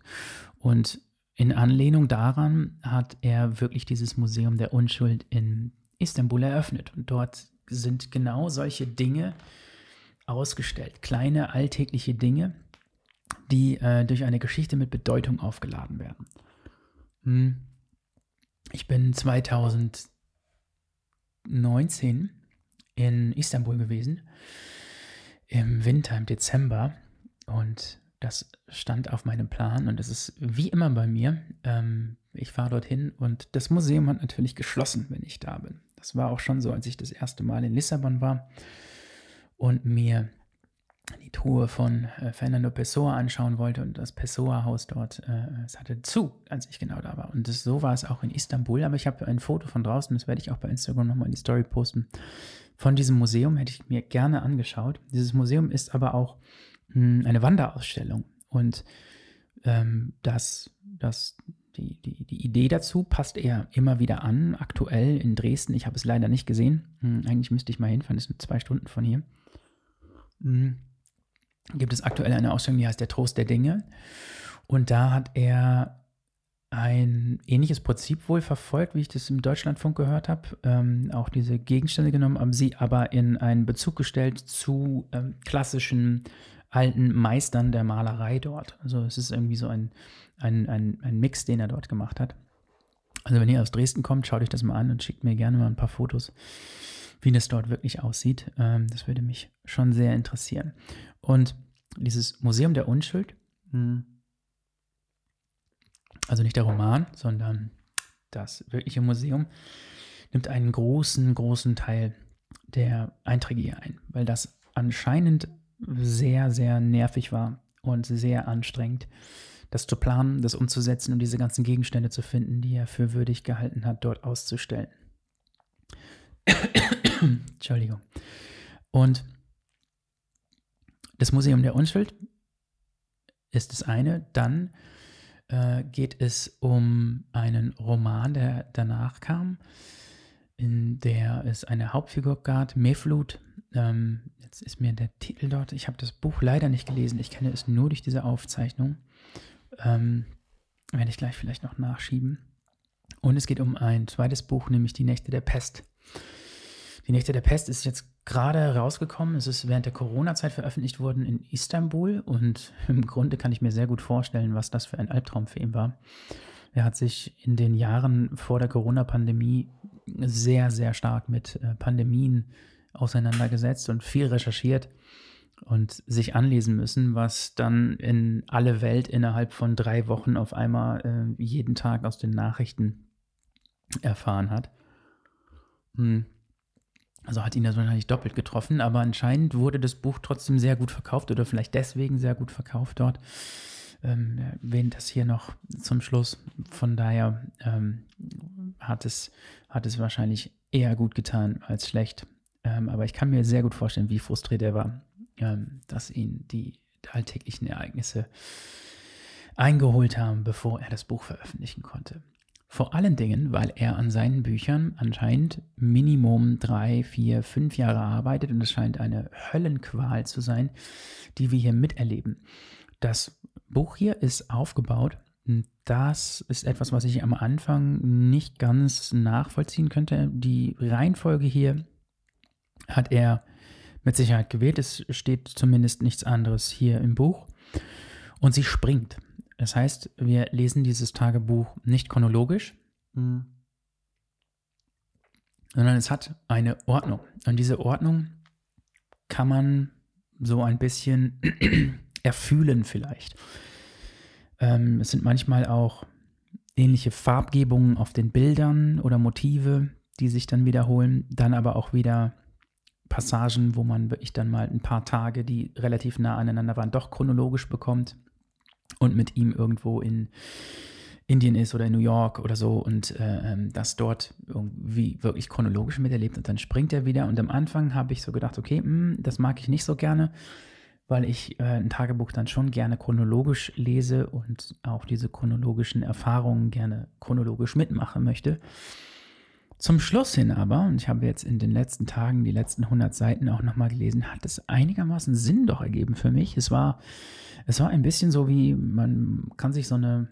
Und in Anlehnung daran hat er wirklich dieses Museum der Unschuld in Istanbul eröffnet. Und dort sind genau solche Dinge ausgestellt. Kleine alltägliche Dinge, die äh, durch eine Geschichte mit Bedeutung aufgeladen werden. Hm. Ich bin 2019 in Istanbul gewesen, im Winter, im Dezember. Und das stand auf meinem Plan und es ist wie immer bei mir. Ähm, ich fahre dorthin und das Museum hat natürlich geschlossen, wenn ich da bin. Das war auch schon so, als ich das erste Mal in Lissabon war und mir die Truhe von äh, Fernando Pessoa anschauen wollte und das Pessoa-Haus dort, äh, es hatte zu, als ich genau da war. Und das, so war es auch in Istanbul, aber ich habe ein Foto von draußen, das werde ich auch bei Instagram nochmal in die Story posten. Von diesem Museum hätte ich mir gerne angeschaut. Dieses Museum ist aber auch eine Wanderausstellung. Und ähm, das, das, die, die, die Idee dazu passt eher immer wieder an. Aktuell in Dresden, ich habe es leider nicht gesehen. Hm, eigentlich müsste ich mal hinfahren, das sind zwei Stunden von hier. Hm, gibt es aktuell eine Ausstellung, die heißt Der Trost der Dinge. Und da hat er ein ähnliches Prinzip wohl verfolgt, wie ich das im Deutschlandfunk gehört habe. Ähm, auch diese Gegenstände genommen, haben sie aber in einen Bezug gestellt zu ähm, klassischen alten Meistern der Malerei dort. Also es ist irgendwie so ein, ein, ein, ein Mix, den er dort gemacht hat. Also wenn ihr aus Dresden kommt, schaut euch das mal an und schickt mir gerne mal ein paar Fotos, wie das dort wirklich aussieht. Ähm, das würde mich schon sehr interessieren. Und dieses Museum der Unschuld, hm, also nicht der Roman, sondern das wirkliche Museum, nimmt einen großen, großen Teil der Einträge hier ein, weil das anscheinend sehr, sehr nervig war und sehr anstrengend, das zu planen, das umzusetzen und diese ganzen Gegenstände zu finden, die er für würdig gehalten hat, dort auszustellen. Entschuldigung. Und das Museum der Unschuld ist das eine. Dann äh, geht es um einen Roman, der danach kam, in der es eine Hauptfigur gab, Meflut, ähm, jetzt ist mir der Titel dort, ich habe das Buch leider nicht gelesen, ich kenne es nur durch diese Aufzeichnung. Ähm, werde ich gleich vielleicht noch nachschieben. Und es geht um ein zweites Buch, nämlich Die Nächte der Pest. Die Nächte der Pest ist jetzt gerade rausgekommen. Es ist während der Corona-Zeit veröffentlicht worden in Istanbul und im Grunde kann ich mir sehr gut vorstellen, was das für ein Albtraum für ihn war. Er hat sich in den Jahren vor der Corona-Pandemie sehr, sehr stark mit äh, Pandemien auseinandergesetzt und viel recherchiert und sich anlesen müssen, was dann in alle Welt innerhalb von drei Wochen auf einmal äh, jeden Tag aus den Nachrichten erfahren hat. Hm. Also hat ihn das wahrscheinlich doppelt getroffen, aber anscheinend wurde das Buch trotzdem sehr gut verkauft oder vielleicht deswegen sehr gut verkauft dort. Ähm, erwähnt das hier noch zum Schluss. Von daher ähm, hat, es, hat es wahrscheinlich eher gut getan als schlecht. Ähm, aber ich kann mir sehr gut vorstellen, wie frustriert er war, ähm, dass ihn die alltäglichen Ereignisse eingeholt haben, bevor er das Buch veröffentlichen konnte. Vor allen Dingen, weil er an seinen Büchern anscheinend Minimum drei, vier, fünf Jahre arbeitet und es scheint eine Höllenqual zu sein, die wir hier miterleben. Das Buch hier ist aufgebaut Das ist etwas, was ich am Anfang nicht ganz nachvollziehen könnte. Die Reihenfolge hier hat er mit Sicherheit gewählt. Es steht zumindest nichts anderes hier im Buch. Und sie springt. Das heißt, wir lesen dieses Tagebuch nicht chronologisch, mhm. sondern es hat eine Ordnung. Und diese Ordnung kann man so ein bisschen erfühlen vielleicht. Ähm, es sind manchmal auch ähnliche Farbgebungen auf den Bildern oder Motive, die sich dann wiederholen, dann aber auch wieder Passagen, wo man wirklich dann mal ein paar Tage, die relativ nah aneinander waren, doch chronologisch bekommt und mit ihm irgendwo in Indien ist oder in New York oder so und äh, ähm, das dort irgendwie wirklich chronologisch miterlebt und dann springt er wieder und am Anfang habe ich so gedacht, okay, mh, hm, das mag ich nicht so gerne, weil ich äh, ein Tagebuch dann schon gerne chronologisch lese und auch diese chronologischen Erfahrungen gerne chronologisch mitmachen möchte. Zum Schluss hin aber, und ich habe jetzt in den letzten Tagen die letzten 100 Seiten auch nochmal gelesen, hat es einigermaßen Sinn doch ergeben für mich. Es war, es war ein bisschen so wie, man kann sich so eine,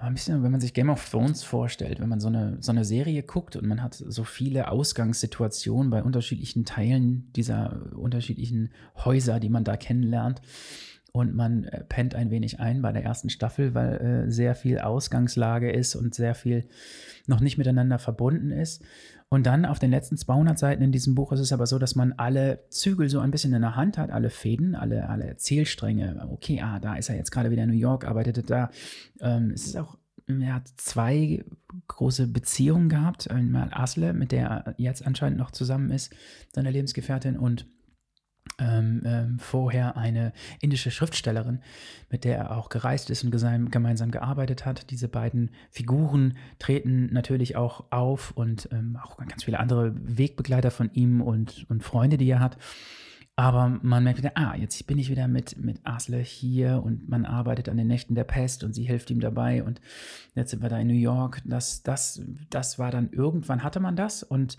ein bisschen, wenn man sich Game of Thrones vorstellt, wenn man so eine, so eine Serie guckt und man hat so viele Ausgangssituationen bei unterschiedlichen Teilen dieser unterschiedlichen Häuser, die man da kennenlernt. Und man äh, pennt ein wenig ein bei der ersten Staffel, weil äh, sehr viel Ausgangslage ist und sehr viel noch nicht miteinander verbunden ist. Und dann auf den letzten 200 Seiten in diesem Buch ist es aber so, dass man alle Zügel so ein bisschen in der Hand hat, alle Fäden, alle, alle Erzählstränge. Okay, ah, da ist er jetzt gerade wieder in New York, arbeitet da. Ähm, es ist auch, er hat zwei große Beziehungen gehabt. Einmal Asle, mit der er jetzt anscheinend noch zusammen ist, seine Lebensgefährtin, und ähm, ähm, vorher eine indische Schriftstellerin, mit der er auch gereist ist und gemeinsam gearbeitet hat. Diese beiden Figuren treten natürlich auch auf und ähm, auch ganz viele andere Wegbegleiter von ihm und, und Freunde, die er hat. Aber man merkt wieder, ah, jetzt bin ich wieder mit, mit Asle hier und man arbeitet an den Nächten der Pest und sie hilft ihm dabei und jetzt sind wir da in New York. Das, das, das war dann irgendwann hatte man das und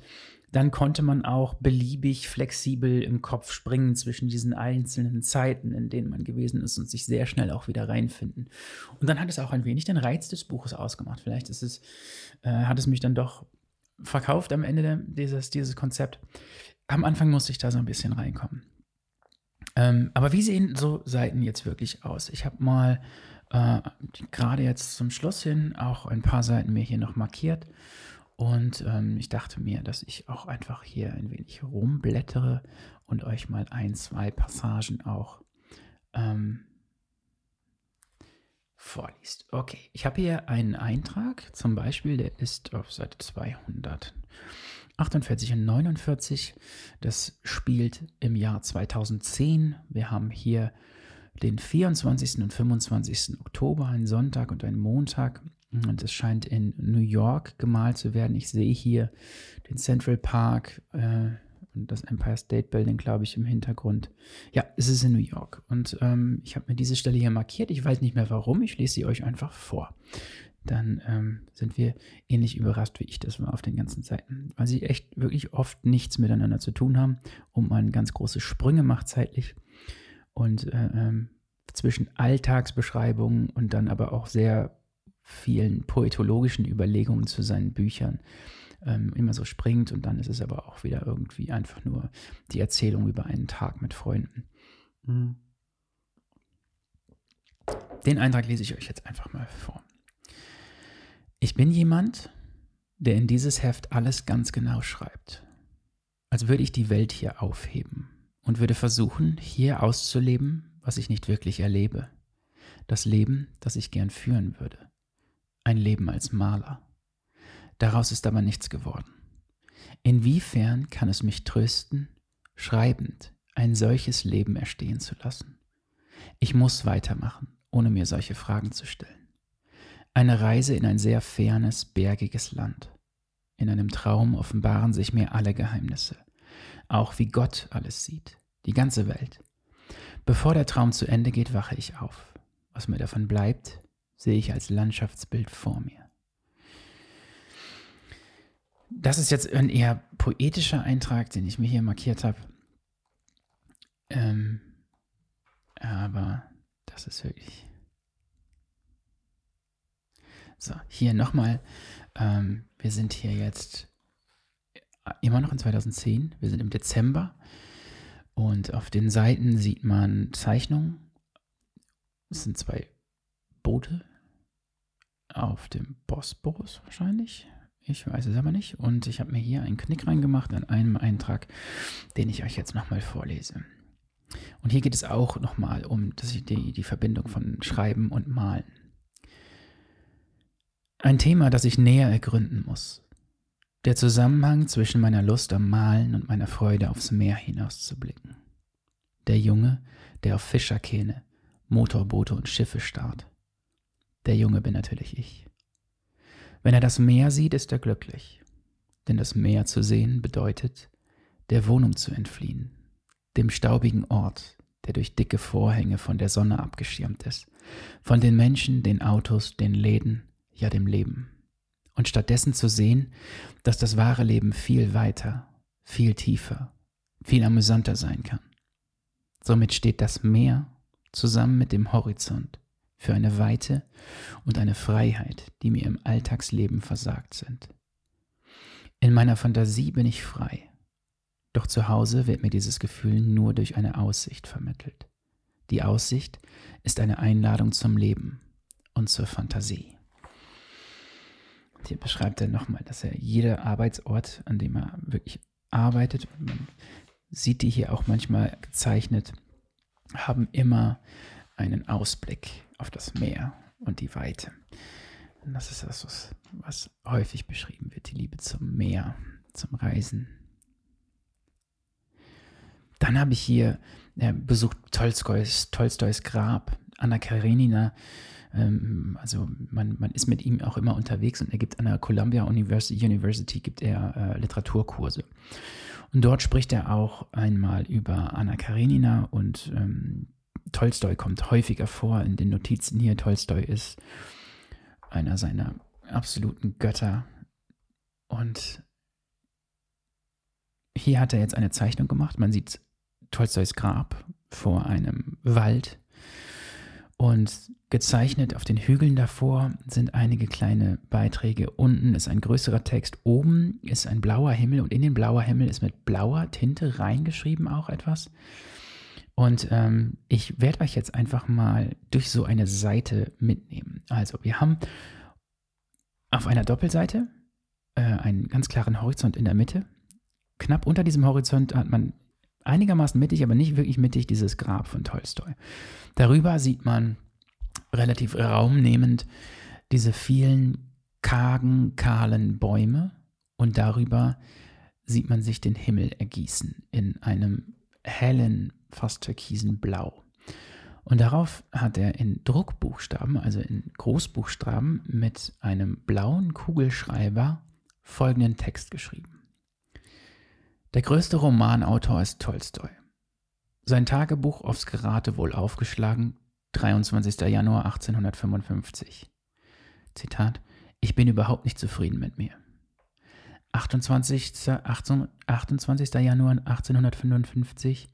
dann konnte man auch beliebig flexibel im Kopf springen zwischen diesen einzelnen Zeiten, in denen man gewesen ist und sich sehr schnell auch wieder reinfinden. Und dann hat es auch ein wenig den Reiz des Buches ausgemacht. Vielleicht ist es, äh, hat es mich dann doch verkauft am Ende dieses, dieses Konzept. Am Anfang musste ich da so ein bisschen reinkommen. Ähm, aber wie sehen so Seiten jetzt wirklich aus? Ich habe mal äh, gerade jetzt zum Schluss hin auch ein paar Seiten mir hier noch markiert und ähm, ich dachte mir, dass ich auch einfach hier ein wenig rumblättere und euch mal ein, zwei Passagen auch ähm, vorliest. Okay, ich habe hier einen Eintrag, zum Beispiel, der ist auf Seite 248 und 49. Das spielt im Jahr 2010. Wir haben hier den 24. und 25. Oktober, einen Sonntag und einen Montag. Und es scheint in New York gemalt zu werden. Ich sehe hier den Central Park äh, und das Empire State Building, glaube ich, im Hintergrund. Ja, es ist in New York. Und ähm, ich habe mir diese Stelle hier markiert. Ich weiß nicht mehr warum. Ich lese sie euch einfach vor. Dann ähm, sind wir ähnlich überrascht, wie ich das war auf den ganzen Seiten. Weil sie echt wirklich oft nichts miteinander zu tun haben und man ganz große Sprünge macht zeitlich. Und äh, ähm, zwischen Alltagsbeschreibungen und dann aber auch sehr vielen poetologischen Überlegungen zu seinen Büchern ähm, immer so springt und dann ist es aber auch wieder irgendwie einfach nur die Erzählung über einen Tag mit Freunden. Mhm. Den Eintrag lese ich euch jetzt einfach mal vor. Ich bin jemand, der in dieses Heft alles ganz genau schreibt, als würde ich die Welt hier aufheben und würde versuchen, hier auszuleben, was ich nicht wirklich erlebe. Das Leben, das ich gern führen würde ein Leben als Maler. Daraus ist aber nichts geworden. Inwiefern kann es mich trösten, schreibend ein solches Leben erstehen zu lassen? Ich muss weitermachen, ohne mir solche Fragen zu stellen. Eine Reise in ein sehr fernes, bergiges Land. In einem Traum offenbaren sich mir alle Geheimnisse, auch wie Gott alles sieht, die ganze Welt. Bevor der Traum zu Ende geht, wache ich auf. Was mir davon bleibt, sehe ich als Landschaftsbild vor mir. Das ist jetzt ein eher poetischer Eintrag, den ich mir hier markiert habe. Ähm, aber das ist wirklich So, hier nochmal. Ähm, wir sind hier jetzt immer noch in 2010. Wir sind im Dezember. Und auf den Seiten sieht man Zeichnungen. Es sind zwei Boote auf dem Bosporus wahrscheinlich. Ich weiß es aber nicht. Und ich habe mir hier einen Knick reingemacht an einem Eintrag, den ich euch jetzt nochmal vorlese. Und hier geht es auch nochmal um die, die Verbindung von Schreiben und Malen. Ein Thema, das ich näher ergründen muss. Der Zusammenhang zwischen meiner Lust am Malen und meiner Freude aufs Meer hinauszublicken. Der Junge, der auf Fischerkähne, Motorboote und Schiffe starrt. Der Junge bin natürlich ich. Wenn er das Meer sieht, ist er glücklich. Denn das Meer zu sehen bedeutet, der Wohnung zu entfliehen, dem staubigen Ort, der durch dicke Vorhänge von der Sonne abgeschirmt ist, von den Menschen, den Autos, den Läden, ja dem Leben. Und stattdessen zu sehen, dass das wahre Leben viel weiter, viel tiefer, viel amüsanter sein kann. Somit steht das Meer zusammen mit dem Horizont für eine Weite und eine Freiheit, die mir im Alltagsleben versagt sind. In meiner Fantasie bin ich frei, doch zu Hause wird mir dieses Gefühl nur durch eine Aussicht vermittelt. Die Aussicht ist eine Einladung zum Leben und zur Fantasie. Hier beschreibt er nochmal, dass er jeder Arbeitsort, an dem er wirklich arbeitet, man sieht die hier auch manchmal gezeichnet, haben immer einen Ausblick auf das Meer und die Weite. Und das ist das, was häufig beschrieben wird, die Liebe zum Meer, zum Reisen, dann habe ich hier äh, besucht Tolstois, Tolstois Grab, Anna Karenina. Ähm, also man, man ist mit ihm auch immer unterwegs und er gibt an der Columbia University, University gibt er äh, Literaturkurse. Und dort spricht er auch einmal über Anna Karenina und ähm, Tolstoi kommt häufiger vor in den Notizen hier. Tolstoi ist einer seiner absoluten Götter. Und hier hat er jetzt eine Zeichnung gemacht. Man sieht Tolstois Grab vor einem Wald. Und gezeichnet auf den Hügeln davor sind einige kleine Beiträge. Unten ist ein größerer Text, oben ist ein blauer Himmel und in den blauer Himmel ist mit blauer Tinte reingeschrieben auch etwas. Und ähm, ich werde euch jetzt einfach mal durch so eine Seite mitnehmen. Also wir haben auf einer Doppelseite äh, einen ganz klaren Horizont in der Mitte. Knapp unter diesem Horizont hat man einigermaßen mittig, aber nicht wirklich mittig dieses Grab von Tolstoi. Darüber sieht man relativ raumnehmend diese vielen kargen, kahlen Bäume und darüber sieht man sich den Himmel ergießen in einem hellen, fast türkisen Blau. Und darauf hat er in Druckbuchstaben, also in Großbuchstaben mit einem blauen Kugelschreiber folgenden Text geschrieben. Der größte Romanautor ist Tolstoi. Sein Tagebuch aufs Geratewohl aufgeschlagen, 23. Januar 1855. Zitat: Ich bin überhaupt nicht zufrieden mit mir. 28. 28. Januar 1855.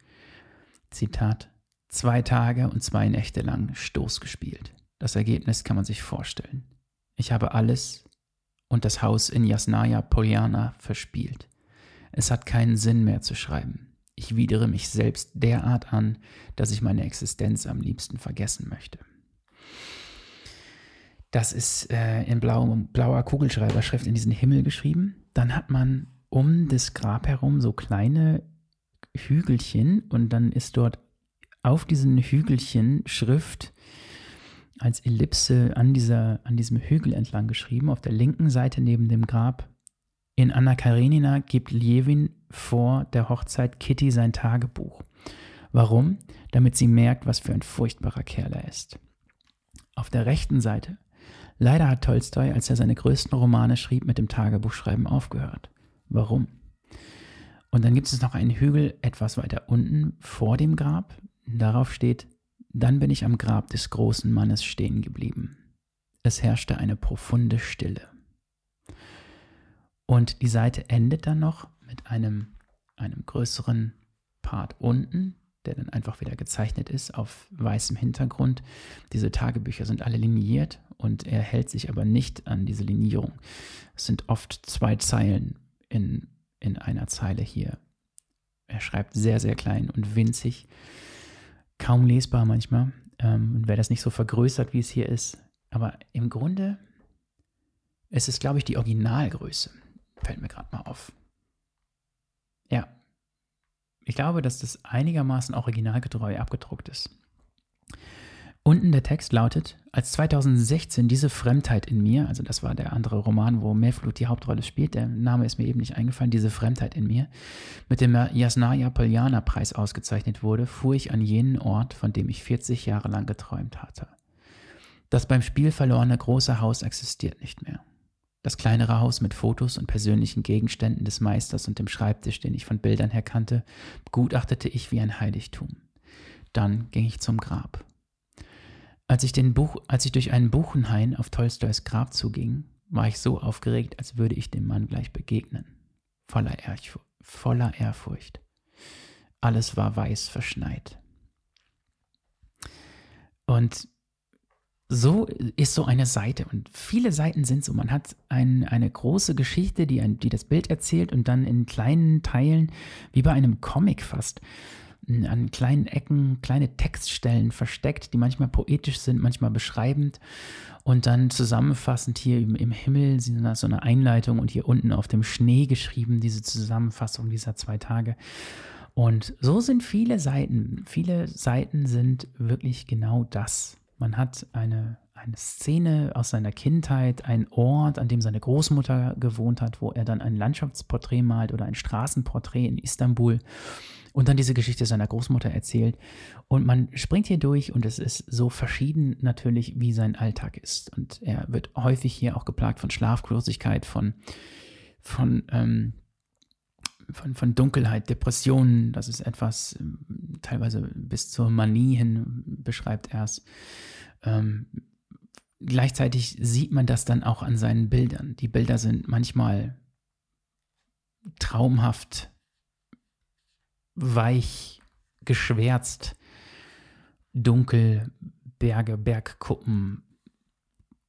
Zitat: Zwei Tage und zwei Nächte lang Stoß gespielt. Das Ergebnis kann man sich vorstellen. Ich habe alles und das Haus in Jasnaya Poljana verspielt. Es hat keinen Sinn mehr zu schreiben. Ich widere mich selbst derart an, dass ich meine Existenz am liebsten vergessen möchte. Das ist äh, in blau, blauer Kugelschreiberschrift in diesen Himmel geschrieben. Dann hat man um das Grab herum so kleine Hügelchen und dann ist dort auf diesen Hügelchen Schrift als Ellipse an, dieser, an diesem Hügel entlang geschrieben. Auf der linken Seite neben dem Grab in Anna Karenina gibt Ljewin vor der Hochzeit Kitty sein Tagebuch. Warum? Damit sie merkt, was für ein furchtbarer Kerl er ist. Auf der rechten Seite. Leider hat Tolstoi, als er seine größten Romane schrieb, mit dem Tagebuchschreiben aufgehört. Warum? Und dann gibt es noch einen Hügel etwas weiter unten vor dem Grab. Darauf steht, dann bin ich am Grab des großen Mannes stehen geblieben. Es herrschte eine profunde Stille. Und die Seite endet dann noch mit einem, einem größeren Part unten, der dann einfach wieder gezeichnet ist auf weißem Hintergrund. Diese Tagebücher sind alle liniert und er hält sich aber nicht an diese Linierung. Es sind oft zwei Zeilen in, in einer Zeile hier. Er schreibt sehr, sehr klein und winzig, kaum lesbar manchmal. Ähm, und wer das nicht so vergrößert, wie es hier ist, aber im Grunde ist es, glaube ich, die Originalgröße. Fällt mir gerade mal auf. Ja. Ich glaube, dass das einigermaßen originalgetreu abgedruckt ist. Unten der Text lautet, als 2016 diese Fremdheit in mir, also das war der andere Roman, wo Mevlut die Hauptrolle spielt, der Name ist mir eben nicht eingefallen, diese Fremdheit in mir, mit dem Jasnaya Poljana Preis ausgezeichnet wurde, fuhr ich an jenen Ort, von dem ich 40 Jahre lang geträumt hatte. Das beim Spiel verlorene große Haus existiert nicht mehr. Das kleinere Haus mit Fotos und persönlichen Gegenständen des Meisters und dem Schreibtisch, den ich von Bildern her kannte, begutachtete ich wie ein Heiligtum. Dann ging ich zum Grab. Als ich, den Buch, als ich durch einen Buchenhain auf Tolstois Grab zuging, war ich so aufgeregt, als würde ich dem Mann gleich begegnen. Voller, Ehrfurcht. Voller Ehrfurcht. Alles war weiß verschneit. Und so ist so eine Seite. Und viele Seiten sind so. Man hat ein, eine große Geschichte, die, ein, die das Bild erzählt und dann in kleinen Teilen, wie bei einem Comic fast, an kleinen Ecken kleine Textstellen versteckt, die manchmal poetisch sind, manchmal beschreibend und dann zusammenfassend hier im, im Himmel so eine Einleitung und hier unten auf dem Schnee geschrieben, diese Zusammenfassung dieser zwei Tage. Und so sind viele Seiten. Viele Seiten sind wirklich genau das. Man hat eine, eine Szene aus seiner Kindheit, einen Ort, an dem seine Großmutter gewohnt hat, wo er dann ein Landschaftsporträt malt oder ein Straßenporträt in Istanbul und dann diese Geschichte seiner Großmutter erzählt. Und man springt hier durch und es ist so verschieden natürlich, wie sein Alltag ist. Und er wird häufig hier auch geplagt von Schlaflosigkeit, von, von, ähm, von, von Dunkelheit, Depressionen. Das ist etwas, ähm, teilweise bis zur Manie hin beschreibt er es. Ähm, gleichzeitig sieht man das dann auch an seinen Bildern. Die Bilder sind manchmal traumhaft weich, geschwärzt, dunkel, Berge, Bergkuppen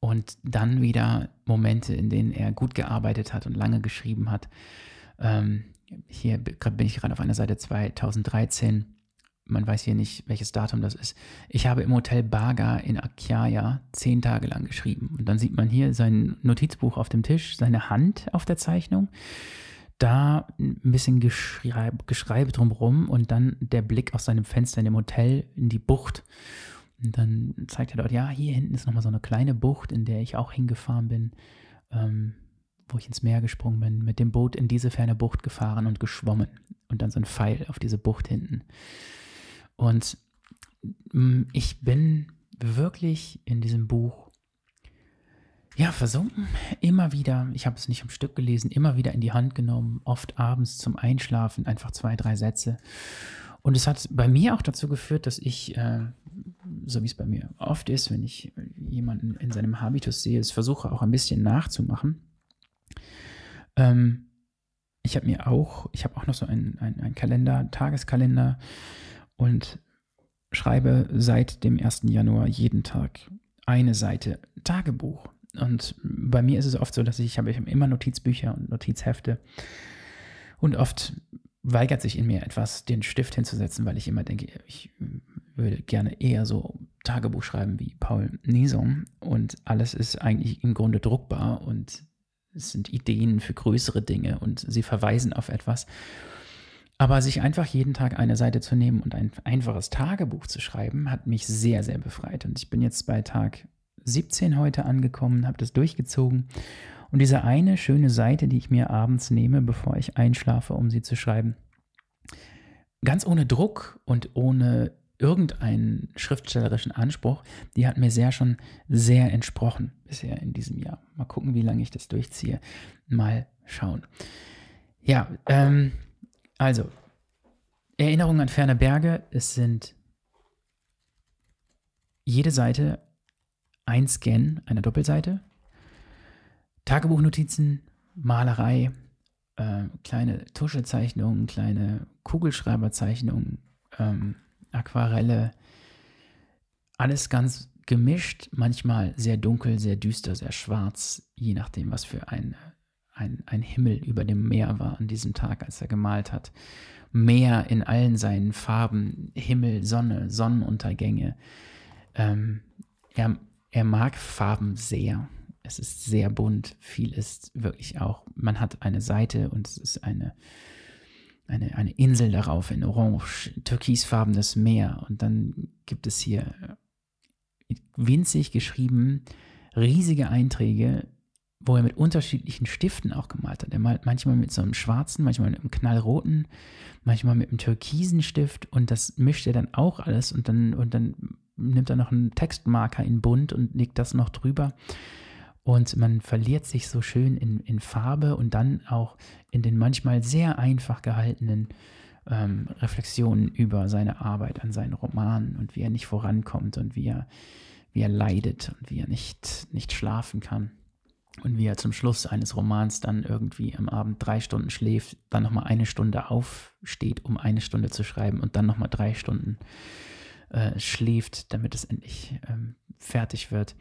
und dann wieder Momente, in denen er gut gearbeitet hat und lange geschrieben hat. Ähm, hier bin ich gerade auf einer Seite 2013. Man weiß hier nicht, welches Datum das ist. Ich habe im Hotel Baga in Akyaya zehn Tage lang geschrieben. Und dann sieht man hier sein Notizbuch auf dem Tisch, seine Hand auf der Zeichnung da ein bisschen Geschreib, Geschreibe drumherum und dann der Blick aus seinem Fenster in dem Hotel in die Bucht. Und dann zeigt er dort, ja, hier hinten ist nochmal so eine kleine Bucht, in der ich auch hingefahren bin, ähm, wo ich ins Meer gesprungen bin, mit dem Boot in diese ferne Bucht gefahren und geschwommen. Und dann so ein Pfeil auf diese Bucht hinten. Und mm, ich bin wirklich in diesem Buch ja, versunken. Immer wieder, ich habe es nicht am Stück gelesen, immer wieder in die Hand genommen, oft abends zum Einschlafen, einfach zwei, drei Sätze. Und es hat bei mir auch dazu geführt, dass ich, äh, so wie es bei mir oft ist, wenn ich jemanden in seinem Habitus sehe, es versuche auch ein bisschen nachzumachen. Ähm, ich habe mir auch, ich habe auch noch so einen, einen, Kalender, Tageskalender und schreibe seit dem 1. Januar jeden Tag eine Seite Tagebuch. Und bei mir ist es oft so, dass ich, ich habe immer Notizbücher und Notizhefte. Und oft weigert sich in mir etwas, den Stift hinzusetzen, weil ich immer denke, ich würde gerne eher so Tagebuch schreiben wie Paul Niesong. Und alles ist eigentlich im Grunde druckbar und es sind Ideen für größere Dinge und sie verweisen auf etwas. Aber sich einfach jeden Tag eine Seite zu nehmen und ein einfaches Tagebuch zu schreiben, hat mich sehr, sehr befreit. Und ich bin jetzt bei Tag 17 heute angekommen, habe das durchgezogen. Und diese eine schöne Seite, die ich mir abends nehme, bevor ich einschlafe, um sie zu schreiben, ganz ohne Druck und ohne irgendeinen schriftstellerischen Anspruch, die hat mir sehr schon sehr entsprochen bisher in diesem Jahr. Mal gucken, wie lange ich das durchziehe. Mal schauen. Ja, ähm, also Erinnerungen an ferne Berge. Es sind jede Seite ein Scan einer Doppelseite, Tagebuchnotizen, Malerei, äh, kleine Tuschezeichnungen, kleine Kugelschreiberzeichnungen, ähm, Aquarelle, alles ganz gemischt, manchmal sehr dunkel, sehr düster, sehr schwarz, je nachdem, was für ein, ein, ein Himmel über dem Meer war an diesem Tag, als er gemalt hat. Meer in allen seinen Farben, Himmel, Sonne, Sonnenuntergänge. Ähm, er, er mag Farben sehr. Es ist sehr bunt. Viel ist wirklich auch, man hat eine Seite und es ist eine, eine, eine Insel darauf in orange, türkisfarbenes Meer. Und dann gibt es hier winzig geschrieben riesige Einträge, wo er mit unterschiedlichen Stiften auch gemalt hat. Er malt manchmal mit so einem schwarzen, manchmal mit einem knallroten, manchmal mit einem türkisen Stift und das mischt er dann auch alles und dann, und dann nimmt er noch einen Textmarker in bunt und legt das noch drüber. Und man verliert sich so schön in, in Farbe und dann auch in den manchmal sehr einfach gehaltenen ähm, Reflexionen über seine Arbeit an seinen Romanen und wie er nicht vorankommt und wie er, wie er leidet und wie er nicht, nicht schlafen kann. Und wie er zum Schluss eines Romans dann irgendwie am Abend drei Stunden schläft, dann nochmal eine Stunde aufsteht, um eine Stunde zu schreiben und dann nochmal drei Stunden äh, schläft, damit es endlich ähm, fertig wird.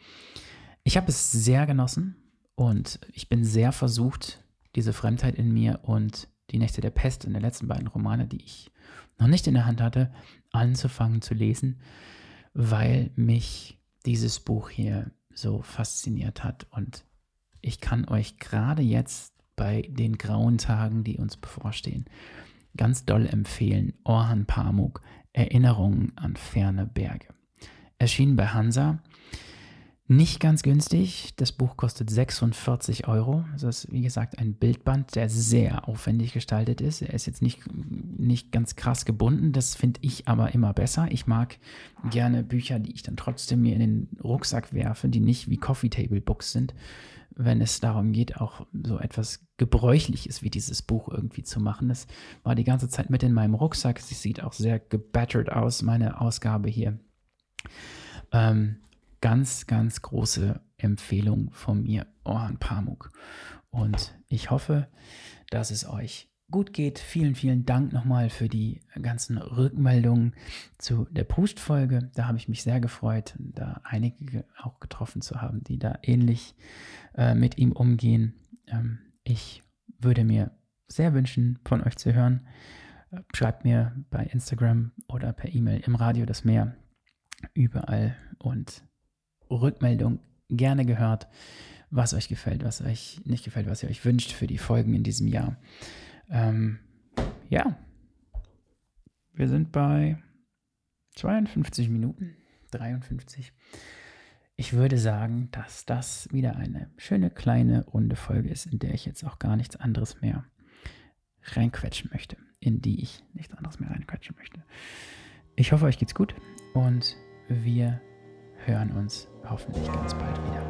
Ich habe es sehr genossen und ich bin sehr versucht, diese Fremdheit in mir und die Nächte der Pest in den letzten beiden Romane, die ich noch nicht in der Hand hatte, anzufangen zu lesen, weil mich dieses Buch hier so fasziniert hat. Und ich kann euch gerade jetzt bei den grauen Tagen, die uns bevorstehen, ganz doll empfehlen. Orhan Pamuk, Erinnerungen an ferne Berge. Erschienen bei Hansa nicht ganz günstig. Das Buch kostet 46 Euro. Das ist, wie gesagt, ein Bildband, der sehr aufwendig gestaltet ist. Er ist jetzt nicht, nicht ganz krass gebunden. Das finde ich aber immer besser. Ich mag gerne Bücher, die ich dann trotzdem mir in den Rucksack werfe, die nicht wie Coffee Table Books sind, wenn es darum geht, auch so etwas Gebräuchliches wie dieses Buch irgendwie zu machen. Das war die ganze Zeit mit in meinem Rucksack. Sie sieht auch sehr gebattert aus, meine Ausgabe hier. Ähm, ganz, ganz große Empfehlung von mir, Orhan Pamuk. Und ich hoffe, dass es euch gut geht. Vielen, vielen Dank nochmal für die ganzen Rückmeldungen zu der Proust-Folge. Da habe ich mich sehr gefreut, da einige auch getroffen zu haben, die da ähnlich äh, mit ihm umgehen. Ähm, ich würde mir sehr wünschen, von euch zu hören. Schreibt mir bei Instagram oder per E-Mail im Radio das Meer überall und Rückmeldung gerne gehört, was euch gefällt, was euch nicht gefällt, was ihr euch wünscht für die Folgen in diesem Jahr. Ähm, ja, wir sind bei 52 Minuten, 53. Ich würde sagen, dass das wieder eine schöne kleine runde Folge ist, in der ich jetzt auch gar nichts anderes mehr reinquetschen möchte, in die ich nichts anderes mehr reinquetschen möchte. Ich hoffe, euch geht's gut und wir hören uns hoffentlich ganz bald wieder.